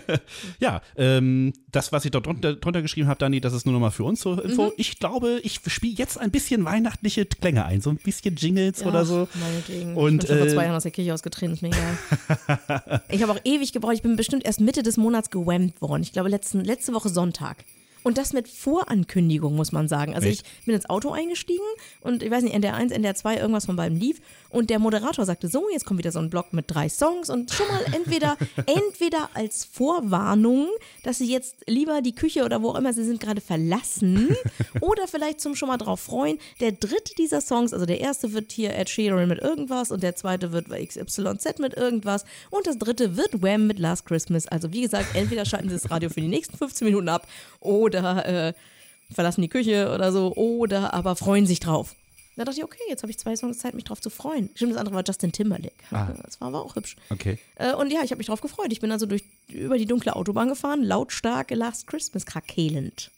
ja, ähm, das, was ich da drunter, drunter geschrieben habe, Dani, das ist nur nochmal für uns zur Info. Mhm. Ich glaube, ich spiele jetzt ein bisschen weihnachtliche Klänge ein, so ein bisschen Jingles oder Ach, so. Meinetwegen. Und, ich bin schon vor äh, zwei Jahren aus der Kirche ausgetreten, ist mir egal. ich habe auch ewig gebraucht. Ich bin bestimmt erst Mitte des Monats gewammt worden. Ich glaube, letzten, letzte Woche Sonntag. Und das mit Vorankündigung, muss man sagen. Also Echt? ich bin ins Auto eingestiegen und ich weiß nicht, NDR 1, NDR 2, irgendwas von beiden lief. Und der Moderator sagte so, jetzt kommt wieder so ein Block mit drei Songs und schon mal entweder, entweder als Vorwarnung, dass sie jetzt lieber die Küche oder wo auch immer sie sind gerade verlassen oder vielleicht zum schon mal drauf freuen. Der dritte dieser Songs, also der erste wird hier Ed Sheeran mit irgendwas und der zweite wird XYZ mit irgendwas und das dritte wird Wham mit Last Christmas. Also wie gesagt, entweder schalten sie das Radio für die nächsten 15 Minuten ab oder äh, verlassen die Küche oder so oder aber freuen sich drauf. Da dachte ich, okay, jetzt habe ich zwei Songs Zeit, mich drauf zu freuen. Stimmt, das andere war Justin Timberlake. Ah. Das war aber auch hübsch. Okay. Äh, und ja, ich habe mich drauf gefreut. Ich bin also durch, über die dunkle Autobahn gefahren, lautstark Last Christmas krakelend.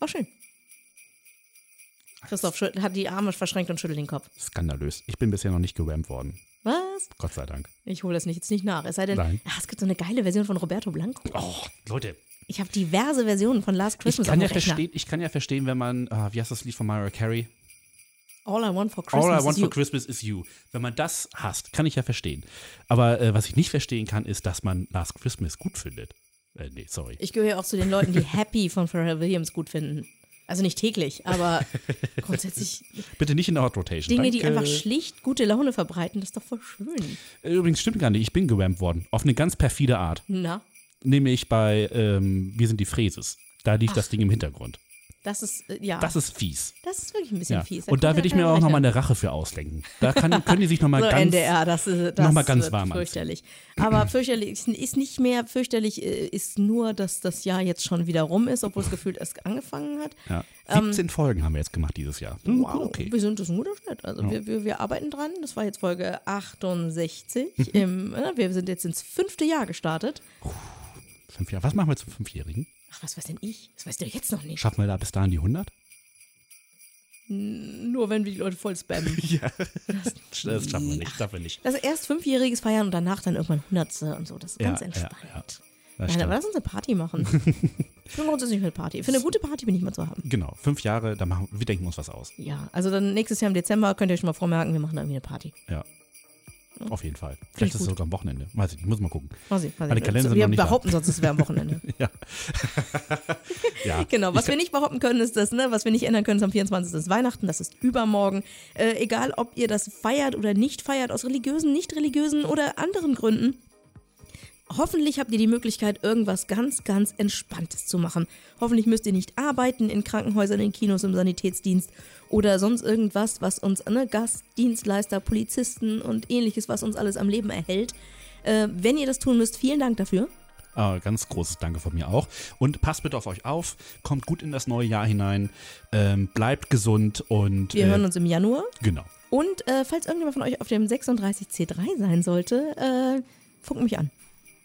War schön. Christoph hat die Arme verschränkt und schüttelt den Kopf. Skandalös. Ich bin bisher noch nicht gewammt worden. Was? Gott sei Dank. Ich hole das nicht, jetzt nicht nach. Es sei denn, ah, es gibt so eine geile Version von Roberto Blanco. Oh, Leute. Ich habe diverse Versionen von Last Ich Christmas kann, auf ja verstehen, ich kann ja verstehen, wenn man, ah, wie heißt das Lied von Mariah Carey? All I want for Christmas All I want is you. for Christmas is you. Wenn man das hasst, kann ich ja verstehen. Aber äh, was ich nicht verstehen kann, ist, dass man Last Christmas gut findet. Äh, nee, sorry. Ich gehöre auch zu den Leuten, die Happy von Pharrell Williams gut finden. Also nicht täglich, aber grundsätzlich Bitte nicht in der Hot Rotation. Dinge, die Danke. einfach schlicht gute Laune verbreiten, das ist doch voll schön. Äh, Übrigens stimmt gar nicht, ich bin gewammt worden. Auf eine ganz perfide Art. Na, Nämlich bei ähm, Wir sind die Fräses. Da lief das Ding im Hintergrund. das ist, äh, ja, Das ist fies. das ist wirklich ein bisschen Ja. fies. Und da kommt werde ja ich mir auch nochmal eine Rache für auslenken. Da kann, können die sich nochmal so, ganz. NDR, das, ist- das noch mal ganz warm anziehen. fürchterlich. Aber fürchterlich ist, nicht mehr fürchterlich, äh, ist nur, dass das Jahr jetzt schon wieder rum ist, obwohl es gefühlt erst angefangen hat. Ja. 17 Folgen haben wir jetzt gemacht dieses Jahr. Hm, Ähm, Wow, Okay. wir sind das ein guter Schnitt. Also wir, wir, wir arbeiten dran. Das war jetzt Folge 68. Mhm. Im, wir sind jetzt ins fünfte Jahr gestartet. Fünf Jahre. Was machen wir zum Fünfjährigen? Ach, was weiß denn ich? Das weißt du jetzt noch nicht. Schaffen wir da bis dahin die 100? Nur wenn wir die Leute voll spammen. Ja. Das, das schaffen wir nicht. Schaffen wir nicht. Also erst Fünfjähriges feiern und danach dann irgendwann Hundertste und so. Das ist Ja, ganz ja, entspannt. ja. Das Nein, aber lass uns eine Party machen. ich bin grundsätzlich für eine Party. Für eine gute Party bin ich mal zu haben. Genau, fünf Jahre, da machen, wir denken uns was aus. Ja, also dann nächstes Jahr im Dezember könnt ihr euch schon mal vormerken, wir machen da irgendwie eine Party. Ja. Auf jeden Fall. Vielleicht ist es sogar am Wochenende. Weiß ich nicht, muss mal gucken. Mal sehen, mal Meine. Kalender sind wir noch nicht da. behaupten sonst, es wäre am Wochenende. Ja. ja. Genau, was Ich wir nicht behaupten können, ist das, ne, was wir nicht ändern können, ist am 24. ist Weihnachten, das ist übermorgen. Äh, egal, ob ihr das feiert oder nicht feiert, aus religiösen, nicht religiösen oder anderen Gründen. Hoffentlich habt ihr die Möglichkeit, irgendwas ganz, ganz Entspanntes zu machen. Hoffentlich müsst ihr nicht arbeiten in Krankenhäusern, in Kinos, im Sanitätsdienst oder sonst irgendwas, was uns, ne, Gastdienstleister, Polizisten und ähnliches, was uns alles am Leben erhält. Äh, wenn ihr das tun müsst, vielen Dank dafür. Ah, ganz großes Danke von mir auch. Und passt bitte auf euch auf, kommt gut in das neue Jahr hinein, ähm, bleibt gesund und Wir äh, hören uns im Januar. genau. Und äh, falls irgendjemand von euch auf dem 36C3 sein sollte, äh, funkt mich an.